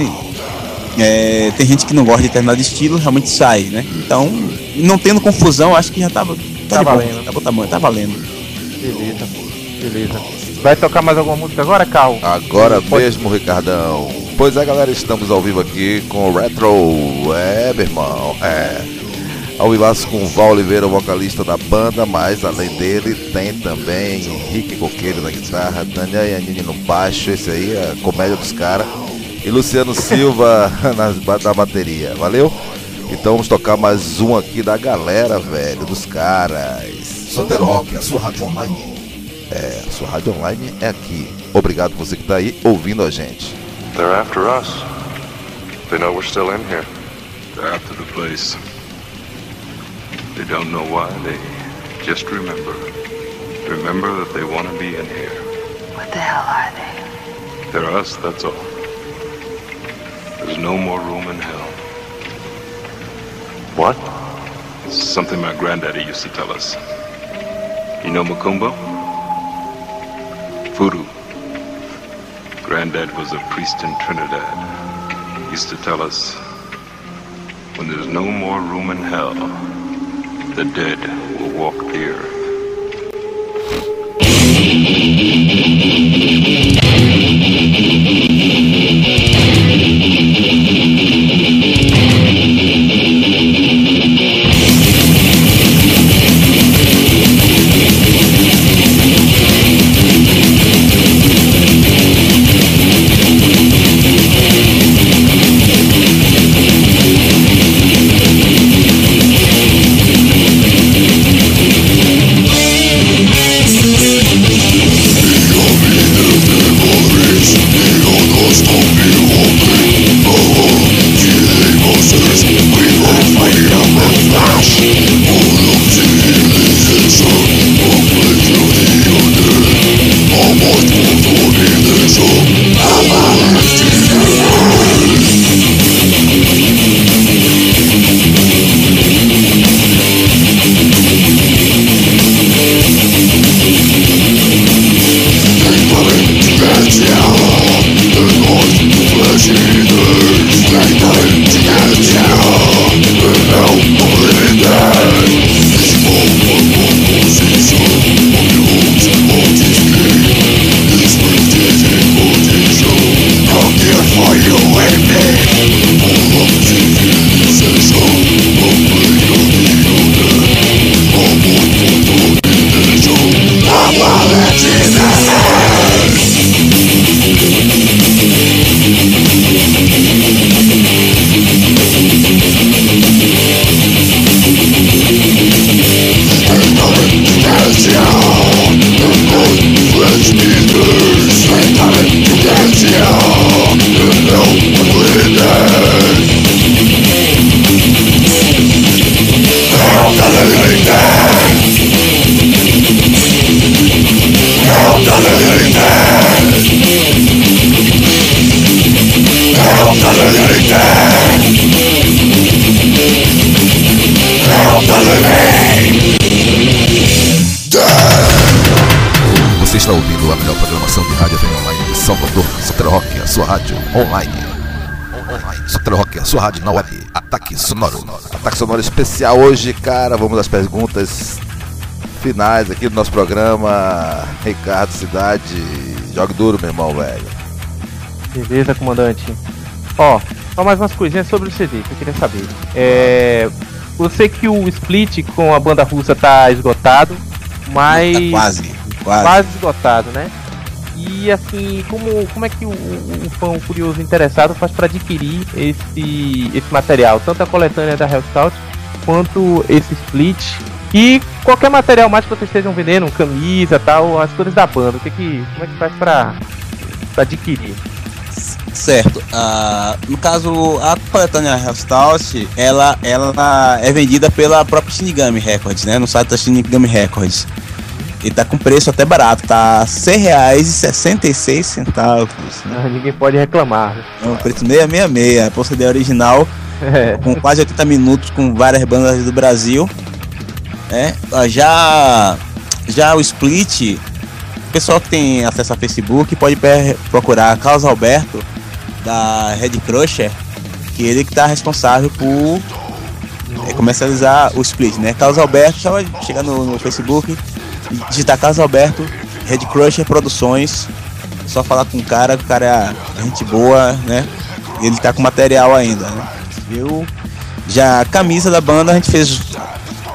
é, tem gente que não gosta de determinado estilo, realmente sai, né? Então, não tendo confusão, acho que já tava. Tá, tá valendo. Tá, tamanho, tá valendo. Beleza, beleza. Vai tocar mais alguma música agora, Carl? Agora Pode... mesmo, Ricardão. Pois é, galera, estamos ao vivo aqui com o Retro. É, meu irmão. É ao vivaço com o Val Oliveira, o vocalista da banda, mas além dele tem também Henrique Coqueiro na guitarra, Daniel Yanini no baixo, esse aí é a comédia dos caras, e Luciano Silva na, na bateria, valeu? Então vamos tocar mais um aqui da galera, velho, dos caras. Santero Rock, a sua rádio online. É, a sua rádio online é aqui. Obrigado você que está aí ouvindo a gente. They're after us. They know we're still in here. They're after the place. They don't know why, they just remember. Remember that they want to be in here. What the hell are they? They're us, that's all. There's no more room in hell. What? Something my granddaddy used to tell us. You know Makumba? Voodoo. Granddad was a priest in Trinidad. He used to tell us, when there's no more room in hell, the dead will walk the earth. Sua rádio na web. Ataque sonoro. Ataque sonoro especial hoje, cara. Vamos às perguntas finais aqui do nosso programa. Ricardo Cidade. Jogue duro, meu irmão, velho. Beleza, comandante. Ó, só mais umas coisinhas sobre o CD que eu queria saber. É. Eu sei que o split com a banda russa tá esgotado, mas. Tá quase, quase. quase esgotado, né? E assim, como, como é que o, o, o fã curioso interessado faz para adquirir esse, esse material? Tanto a coletânea da Hellscout quanto esse split e qualquer material mais que vocês estejam vendendo, camisa tal, as cores da banda. O que que, como é que faz pra adquirir? Certo. Ah, no caso, a coletânea Hellstout, ela, ela é vendida pela própria Shinigami Records, né? No site da Shinigami Records. E tá com preço até barato, tá R$ 6,66. Né? Ninguém pode reclamar. É um preço 666. A CD original, É. com quase 80 minutos, com várias bandas do Brasil. É, já, já o Split, o pessoal que tem acesso a Facebook pode procurar Carlos Alberto, da Red Crusher, que ele que tá responsável por é, comercializar o Split, né? Carlos Alberto, só vai chegar no, no Facebook, digitar Carlos Alberto, Red Crusher Produções, só falar com o cara, o cara é gente boa, né? Ele tá com material ainda, né? Eu já a camisa da banda a gente fez.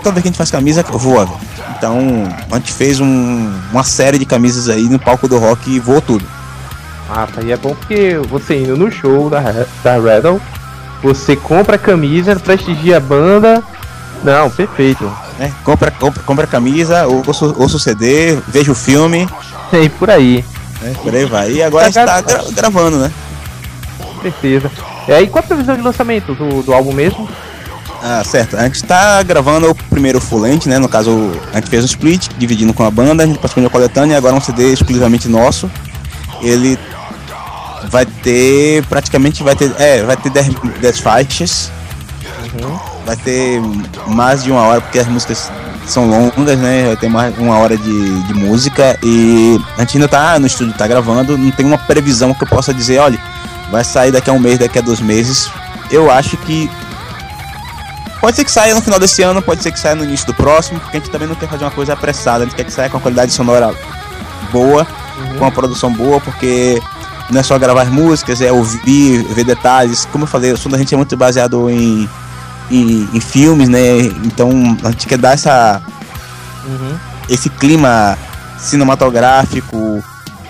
Toda vez que a gente faz camisa, voa. velho. Então a gente fez um- uma série de camisas aí no palco do rock e voou tudo. Massa, e é bom porque você indo no show da, da Rattle, você compra a camisa, prestigia a banda. Não, perfeito. Né? Compra, compra, compra camisa, ouça, ouça o CD, veja o filme, E por aí, né? Por aí vai. E agora a gente tá gra- gravando, né? certeza. E aí, qual a previsão de lançamento do, do álbum mesmo? Ah, certo. A gente tá gravando o primeiro full length, né? No caso, a gente fez um split, dividindo com a banda, a gente participou da coletânea e agora é um CD exclusivamente nosso. Ele vai ter, praticamente vai ter, é, vai ter 10, 10 faixas. Vai ter mais de uma hora, porque as músicas são longas, né? Vai ter mais uma hora de, de música e a gente ainda tá no estúdio, tá gravando, não tem uma previsão que eu possa dizer, olha, vai sair daqui a um mês, daqui a dois meses. Eu acho que Pode ser que saia no final desse ano, pode ser que saia no início do próximo, porque a gente também não quer fazer uma coisa apressada, a gente quer que saia com uma qualidade sonora boa, com uma produção boa, porque não é só gravar as músicas, é ouvir, ver detalhes. Como eu falei, o som da gente é muito baseado em, em, em filmes, né? Então a gente quer dar essa, esse clima cinematográfico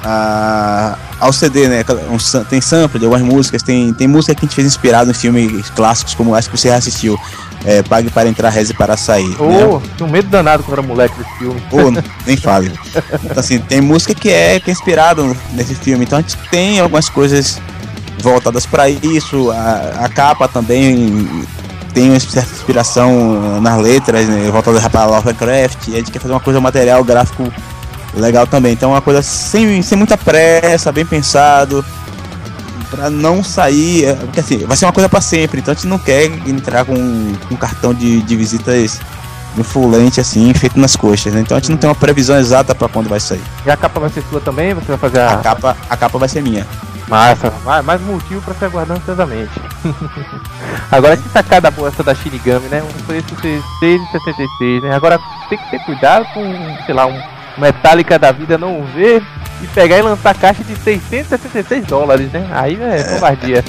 a, ao CD, né? Um tem sample de algumas músicas, tem, tem música que a gente fez inspirado em filmes clássicos, como acho que você já assistiu. É, Pague para entrar, reze para sair. né? Ô, tinha um medo danado quando era moleque desse filme. Pô, nem fale. Então, assim, tem música que é, que é inspirado nesse filme. Então a gente tem algumas coisas voltadas para isso. A, a capa também tem uma certa inspiração nas letras, né, voltada para Lovecraft. E a gente quer fazer uma coisa material, gráfico legal também. Então é uma coisa sem, sem muita pressa, bem pensado. Pra não sair, é, porque assim, vai ser uma coisa para sempre. Então a gente não quer entrar com um cartão de, de visitas no fulente assim, feito nas coxas, né? Então a gente não tem uma previsão exata para quando vai sair. E a capa vai ser sua também? Você vai fazer A a. capa, a capa vai ser minha. Massa, mais, mais um motivo pra se aguardar ansiosamente. Agora que sacada boa essa da Shinigami, né? Um preço de 6,66, né? Agora tem que ter cuidado com, sei lá, um Metallica da vida não ver e pegar e lançar caixa de 666 dólares, né? Aí é covardia.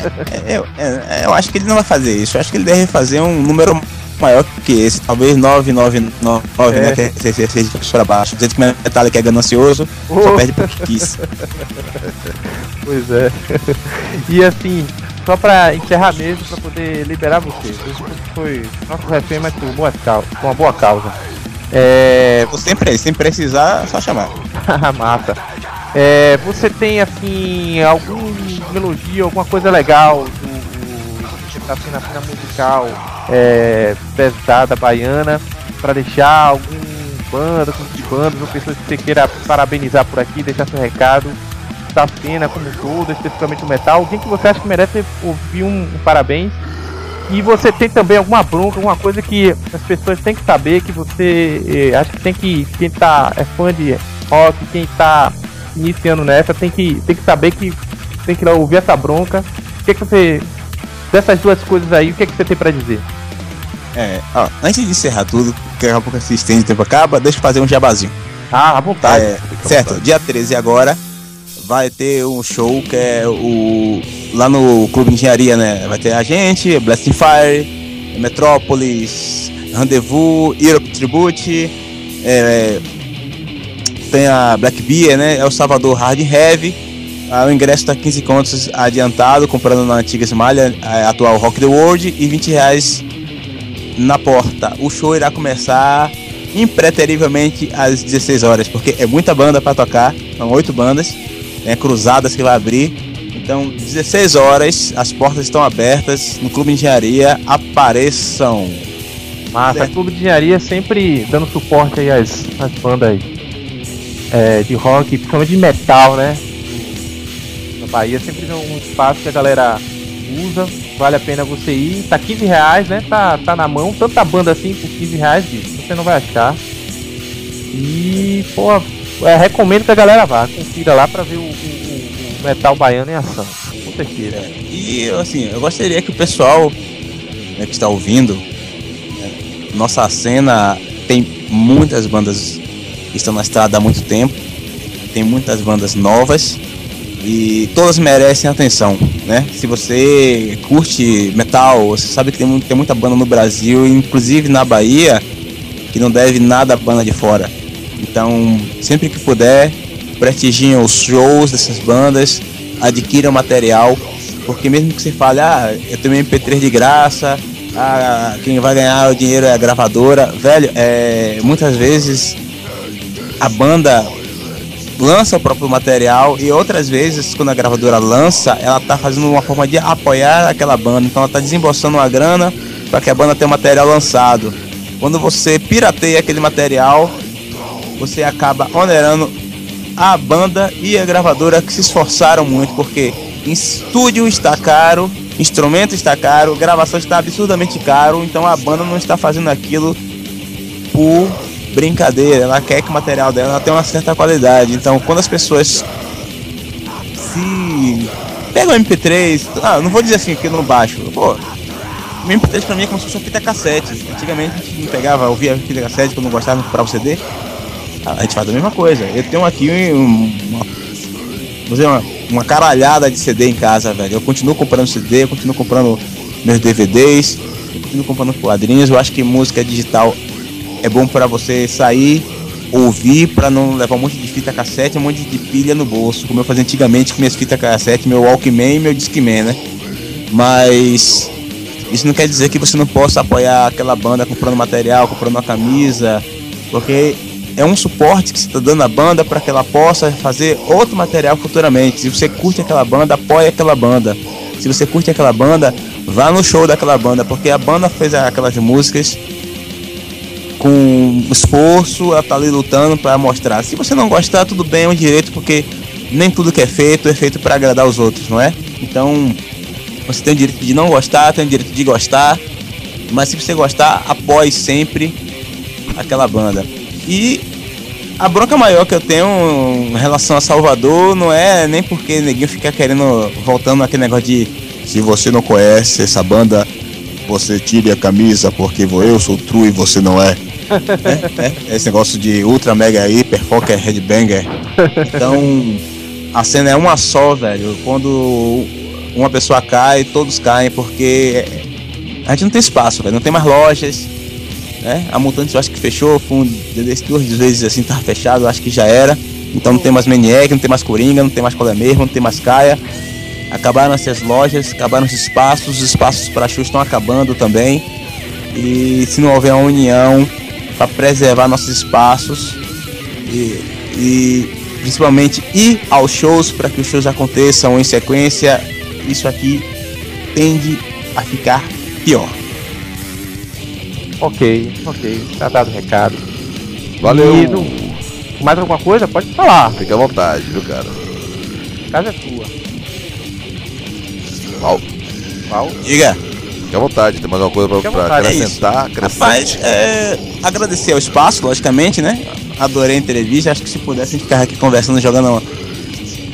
É, Eu, é, eu acho que ele não vai fazer isso. Eu acho que ele deve fazer um número maior que esse, talvez 999, É. né? Que é 6 para baixo. Dizendo que Metallica é ganancioso, só Oh. perde porque quis. Pois é. E assim, só pra encerrar mesmo, pra poder liberar você. Isso foi nosso refém, mas por boa causa, com uma boa causa. É. Sempre, sem precisar, só chamar. Massa. É, você tem assim algum elogio, alguma coisa legal do, do que tá sendo a cena musical é, pesada baiana pra deixar algum banda, grupo de bandas ou pessoas que você queira parabenizar por aqui, deixar seu recado. da cena como um todo, especificamente o metal, alguém que você acha que merece ouvir um, um parabéns. E você tem também alguma bronca, alguma coisa que as pessoas têm que saber, que você eh, acha que tem que. Quem tá é fã de rock, quem tá iniciando nessa, tem que, tem que saber que tem que ouvir essa bronca. O que, que você. Dessas duas coisas aí, o que, que você tem pra dizer? É, ó, antes de encerrar tudo, que daqui a pouco se estende o tempo acaba, deixa eu fazer um jabazinho. Ah, à vontade. É, certo, dia 13 agora vai ter um show que é o. lá no Clube de Engenharia, né? Vai ter a gente, Blasting Fire, Metrópolis, Rendezvous, Europe Tribute, é, tem a Black Beer, né? É o Salvador Hard Heavy. Ah, o ingresso tá 15 contos adiantado, comprando na antiga Esmalha, a atual Rock the World, e 20 reais na porta. O show irá começar impreterivelmente às 16 horas, porque é muita banda para tocar, são oito bandas, é cruzadas que vai abrir. Então, 16 horas, as portas estão abertas no Clube de Engenharia, apareçam. Massa, Certo. Clube de Engenharia sempre dando suporte aí às, às bandas é, de rock, principalmente de metal, né? Bahia sempre é um espaço que a galera usa, vale a pena você ir. Tá 15 reais, né? Tá, tá na mão, tanta banda assim por 15 reais, bicho, você não vai achar. E, pô, é, recomendo que a galera vá, confira lá pra ver o, o- o- metal baiano em ação, com certeza. E assim, eu gostaria que o pessoal né, que está ouvindo, né, nossa cena tem muitas bandas que estão na estrada há muito tempo, tem muitas bandas novas e todas merecem atenção, né? Se você curte metal, você sabe que tem, tem muita banda no Brasil, inclusive na Bahia, que não deve nada à banda de fora. Então, sempre que puder, prestigiem os shows dessas bandas, adquiram material, porque mesmo que você fale, ah, eu tenho um MP3 de graça, ah, quem vai ganhar o dinheiro é a gravadora, velho, é, muitas vezes a banda lança o próprio material e outras vezes quando a gravadora lança, ela tá fazendo uma forma de apoiar aquela banda, então ela tá desembolsando uma grana para que a banda tenha o material lançado. Quando você pirateia aquele material, você acaba onerando a banda e a gravadora que se esforçaram muito, porque estúdio está caro, instrumento está caro, gravação está absurdamente caro, então a banda não está fazendo aquilo por brincadeira, ela quer que o material dela tenha uma certa qualidade. Então quando as pessoas se pegam o MP3, ah, não vou dizer assim que não baixo, pô, o MP3 pra mim é como se fosse uma fita cassete. Antigamente a gente não pegava, ouvia fita cassete quando gostava, comprava o CD. A gente faz a mesma coisa. Eu tenho aqui um- uma, dizer, uma, uma caralhada de CD em casa, velho. Eu continuo comprando CD, eu continuo comprando meus DVDs, eu continuo comprando quadrinhos. Eu acho que música digital é bom pra você sair, ouvir, pra não levar um monte de fita cassete, um monte de pilha no bolso, como eu fazia antigamente com minhas fitas cassete, meu Walkman e meu Discman, né? Mas isso não quer dizer que você não possa apoiar aquela banda comprando material, comprando uma camisa, porque é um suporte que você está dando à banda para que ela possa fazer outro material futuramente. Se você curte aquela banda, apoie aquela banda. Se você curte aquela banda, vá no show daquela banda, porque a banda fez aquelas músicas com esforço, ela tá ali lutando para mostrar. Se você não gostar, tudo bem, é um direito, porque nem tudo que é feito é feito para agradar os outros, não é? Então, você tem o direito de não gostar, tem o direito de gostar, mas se você gostar, apoie sempre aquela banda. E a bronca maior que eu tenho em relação a Salvador não é nem porque neguinho fica querendo, voltando naquele negócio de Se você não conhece essa banda, você tire a camisa porque eu sou true e você não é. É, esse negócio de ultra mega hiper foca headbanger. Então a cena é uma só, velho. Quando uma pessoa cai, todos caem, porque a gente não tem espaço, velho. Não tem mais lojas. Né? A Mutantes eu acho que fechou, foi um duas vezes assim, tava fechado, eu acho que já era. Então não tem mais Maniac, não tem mais Coringa, não tem mais Colé mesmo, não tem mais Caia. Acabaram essas lojas, acabaram os espaços, os espaços para shows estão acabando também. E se não houver uma união para preservar nossos espaços e, e principalmente ir aos shows para que os shows aconteçam em sequência, isso aqui tende a ficar pior. Ok, ok, tá dado o recado. Valeu. E no- mais alguma coisa? Pode falar. Fica à vontade, viu, cara? casa é sua. Val, Val? Diga. Fique à vontade, tem mais alguma coisa vontade. acrescentar? Rapaz, Acrescente. é, agradecer ao espaço, logicamente, né? Adorei a entrevista. Acho que se pudesse a gente ficar aqui conversando, jogando uma,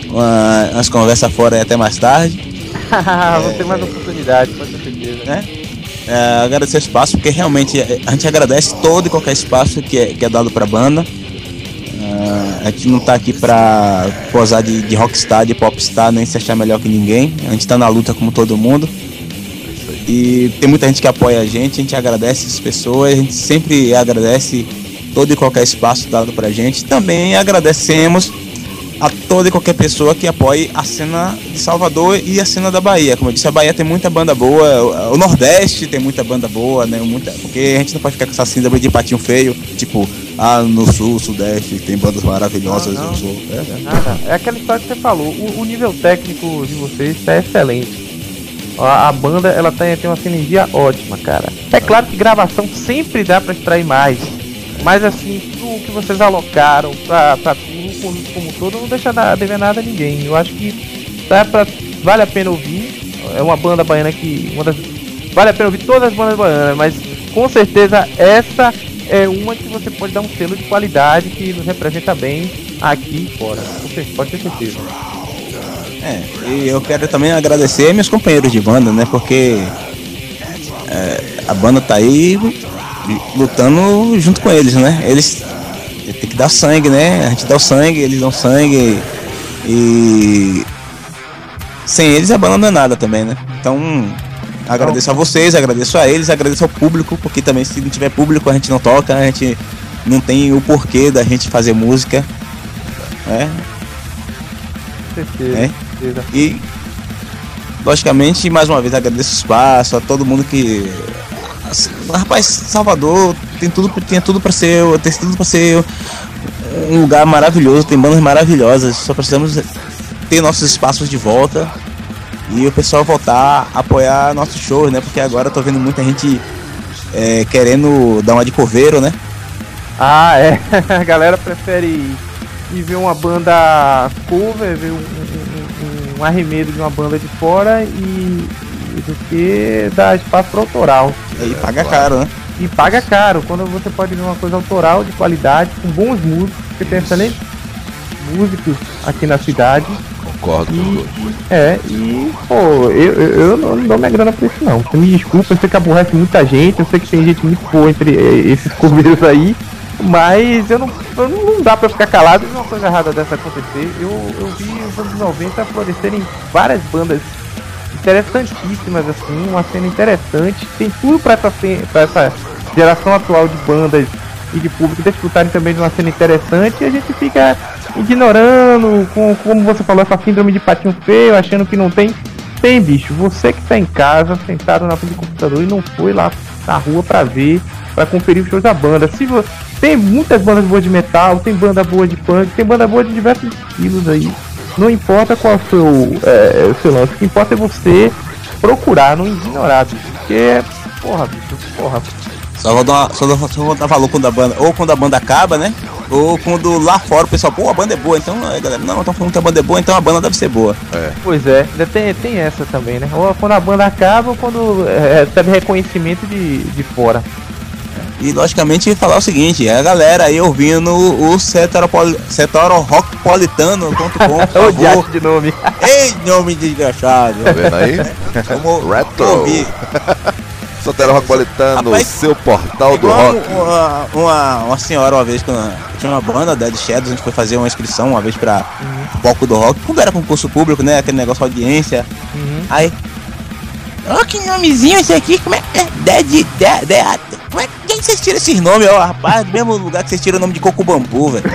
uma- umas conversas fora até mais tarde. Vou ter mais oportunidade, pode certeza. né? É, agradecer o espaço, porque realmente é, a gente agradece todo e qualquer espaço que é, que é dado pra banda. É, a gente não tá aqui pra posar de, de rockstar, de popstar, nem se achar melhor que ninguém. A gente tá na luta como todo mundo. E tem muita gente que apoia a gente, a gente agradece as pessoas, a gente sempre agradece todo e qualquer espaço dado pra gente. Também agradecemos a toda e qualquer pessoa que apoie a cena de Salvador e a cena da Bahia. Como eu disse, a Bahia tem muita banda boa, o Nordeste tem muita banda boa, né? Muita, porque a gente não pode ficar com essa síndrome de patinho feio, tipo, ah, no Sul, Sudeste tem bandas maravilhosas, Não, não. eu sou. É, Nada. É aquela história que você falou. O, o nível técnico de vocês é excelente. A, banda ela tem, tem uma sinergia ótima, cara. É claro que gravação sempre dá pra extrair mais. Mas assim, o que vocês alocaram pra, pra tudo como, como todo não deixa nada, dever nada a ninguém. Eu acho que dá pra, vale a pena ouvir. É uma banda baiana que. Uma das, vale a pena ouvir todas as bandas baianas, mas com certeza essa é uma que você pode dar um selo de qualidade que nos representa bem aqui fora. Você pode ter certeza. É, e eu quero também agradecer meus companheiros de banda, né? Porque é, a banda tá aí lutando junto com eles, né? Eles tem que dar sangue, né? A gente dá o sangue, eles dão sangue e sem eles a banda não é nada também, né? Então agradeço a vocês, agradeço a eles, agradeço ao público, porque também se não tiver público a gente não toca, a gente não tem o porquê da gente fazer música, né? É. certeza. E, logicamente, mais uma vez agradeço o espaço, a todo mundo que. Rapaz, Salvador tem tudo, tem tudo para ser, tem tudo para ser um lugar maravilhoso, tem bandas maravilhosas, só precisamos ter nossos espaços de volta e o pessoal voltar a apoiar nossos shows, né? Porque agora eu tô vendo muita gente é, querendo dar uma de coveiro, né? Ah, é. A galera prefere ir ver uma banda cover, ver um, um, arremedo de uma banda de fora e, e do que dar espaço para autoral. E paga caro, né? E paga caro, quando você pode ver uma coisa autoral de qualidade, com bons músicos, porque tem excelentes músicos aqui na cidade. Concordo com E, você. é, e, pô, eu, eu, não dou minha grana pra isso não. Você me desculpa, eu sei que aborrece muita gente, eu sei que tem gente muito boa entre eh, esses coveiros aí, mas eu não, eu não, dá pra ficar calado e uma coisa errada dessa acontecer. Eu, eu vi os anos 90 florescerem várias bandas interessantíssimas, assim, uma cena interessante, tem tudo pra essa, pra essa geração atual de bandas e de público desfrutarem também de uma cena interessante e a gente fica ignorando, com, como você falou, essa síndrome de patinho feio, achando que não tem. Tem, bicho, você que tá em casa, sentado na frente do computador e não foi lá na rua pra ver, pra conferir os shows da banda. Se vo... Tem muitas bandas boas de metal, tem banda boa de punk, tem banda boa de diversos estilos aí. Não importa qual é seu, é, o seu lance, o que importa é você procurar, não ignorar, bicho. Porque, porra, bicho, porra, Só vou dar, só, vou- só vou dar valor quando a banda, ou quando a banda acaba, né? Ou quando lá fora o pessoal, pô, a banda é boa, então, aí, galera, não, estão falando que a banda é boa, então a banda deve ser boa. Pois é, ainda tem, tem essa também, né? Ou quando a banda acaba ou quando é, recebe reconhecimento de, de fora. E logicamente falar o seguinte, a galera aí ouvindo o por Ô, diacho favor. de nome. Ei, nome desgraçado. Tá vendo aí? Vamos Retro. ouvir. Sotero Rockpolitano, Rapaz, seu portal do rock. Uma, uma, uma senhora uma vez, quando tinha uma banda, Dead Shadows, a gente foi fazer uma inscrição uma vez pra palco do rock, quando era concurso público, né? Aquele negócio de audiência. Aí. Ó, que nomezinho esse aqui, como é que é? Dead, Dead, Dead. Como é que quem vocês tiram esses nomes, ó, rapaz? Do mesmo lugar que vocês tiram o nome de Coco Bambu, velho.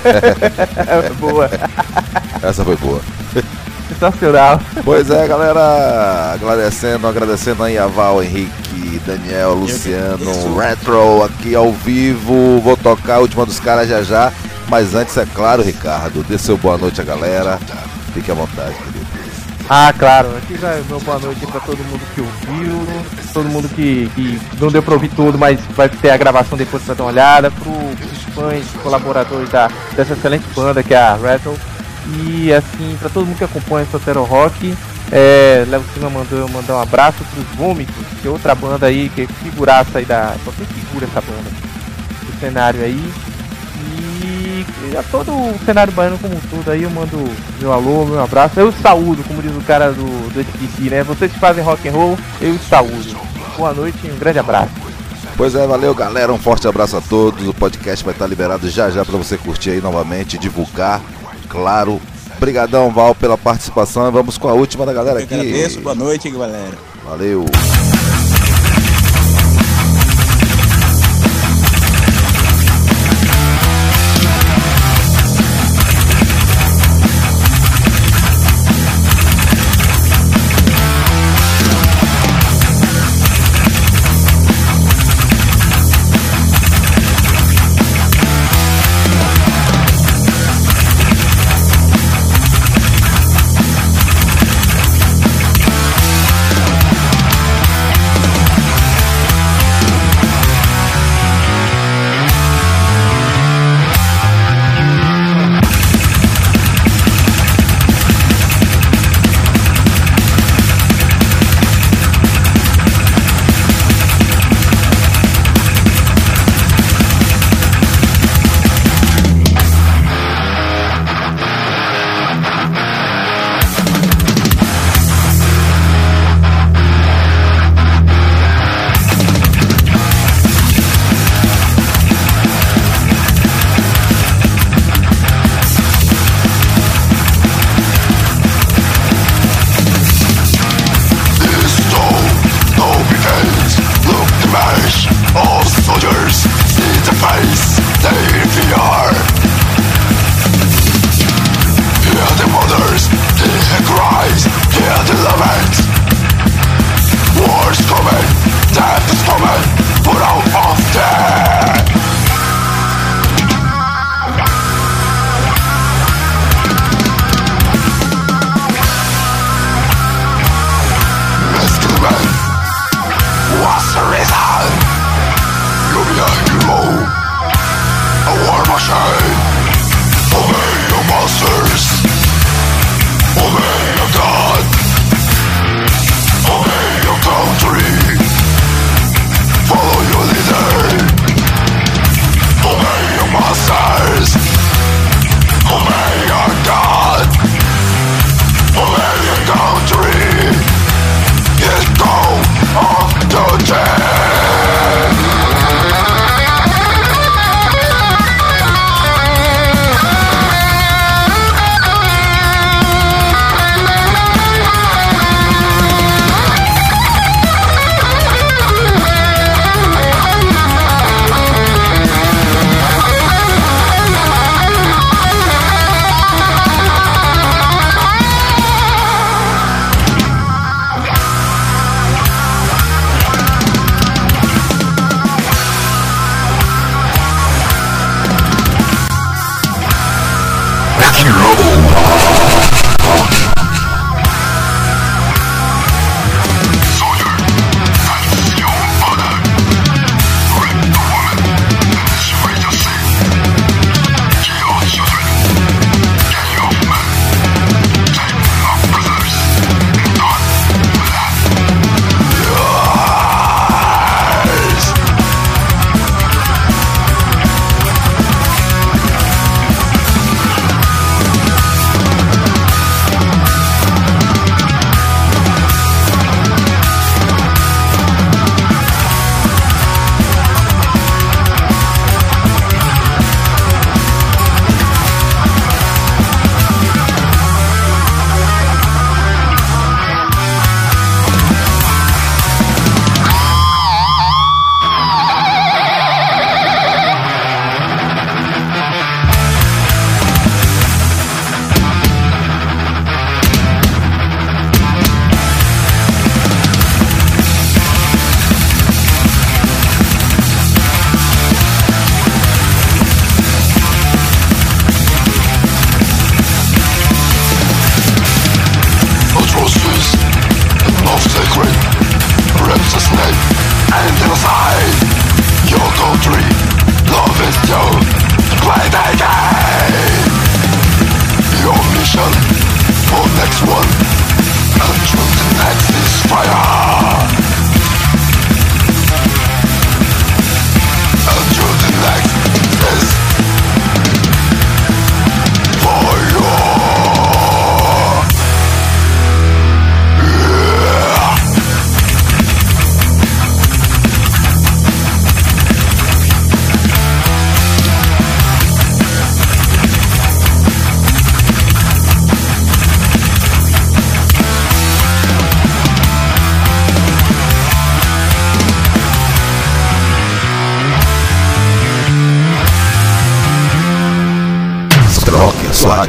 Boa, Essa foi boa. sensacional. Pois é, galera. Agradecendo, agradecendo aí a Val, Henrique, Daniel, Luciano. Retro aqui ao vivo. Vou tocar a última dos caras já já. Mas antes, é claro, Ricardo, dê seu boa noite à galera. Fique à vontade, querido. Ah, claro, aqui vai meu boa noite pra todo mundo que ouviu, todo mundo que, que não deu pra ouvir tudo, mas vai ter a gravação depois pra dar uma olhada, pro, pros fãs, colaboradores da, dessa excelente banda que é a Rattle. E assim, pra todo mundo que acompanha o Sotero Rock, é, Léo Cima mandou mandar um abraço pros Vômitos, que é outra banda aí, que é figuraça aí da. Só tem figura essa banda do cenário aí. E a todo o cenário baiano como um todo aí, eu mando meu alô, meu abraço. Eu saúdo, como diz o cara do, do SPC, né? Vocês que fazem rock and roll, eu saúdo. Boa noite e um grande abraço. Pois é, valeu galera, um forte abraço a todos. O podcast vai estar liberado já já para você curtir aí novamente, divulgar, claro. Obrigadão, Val, pela participação. Vamos com a última da galera Eu aqui. agradeço, boa noite, galera. Valeu.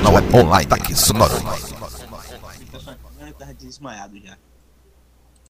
Não é online, tá aqui, sonoro.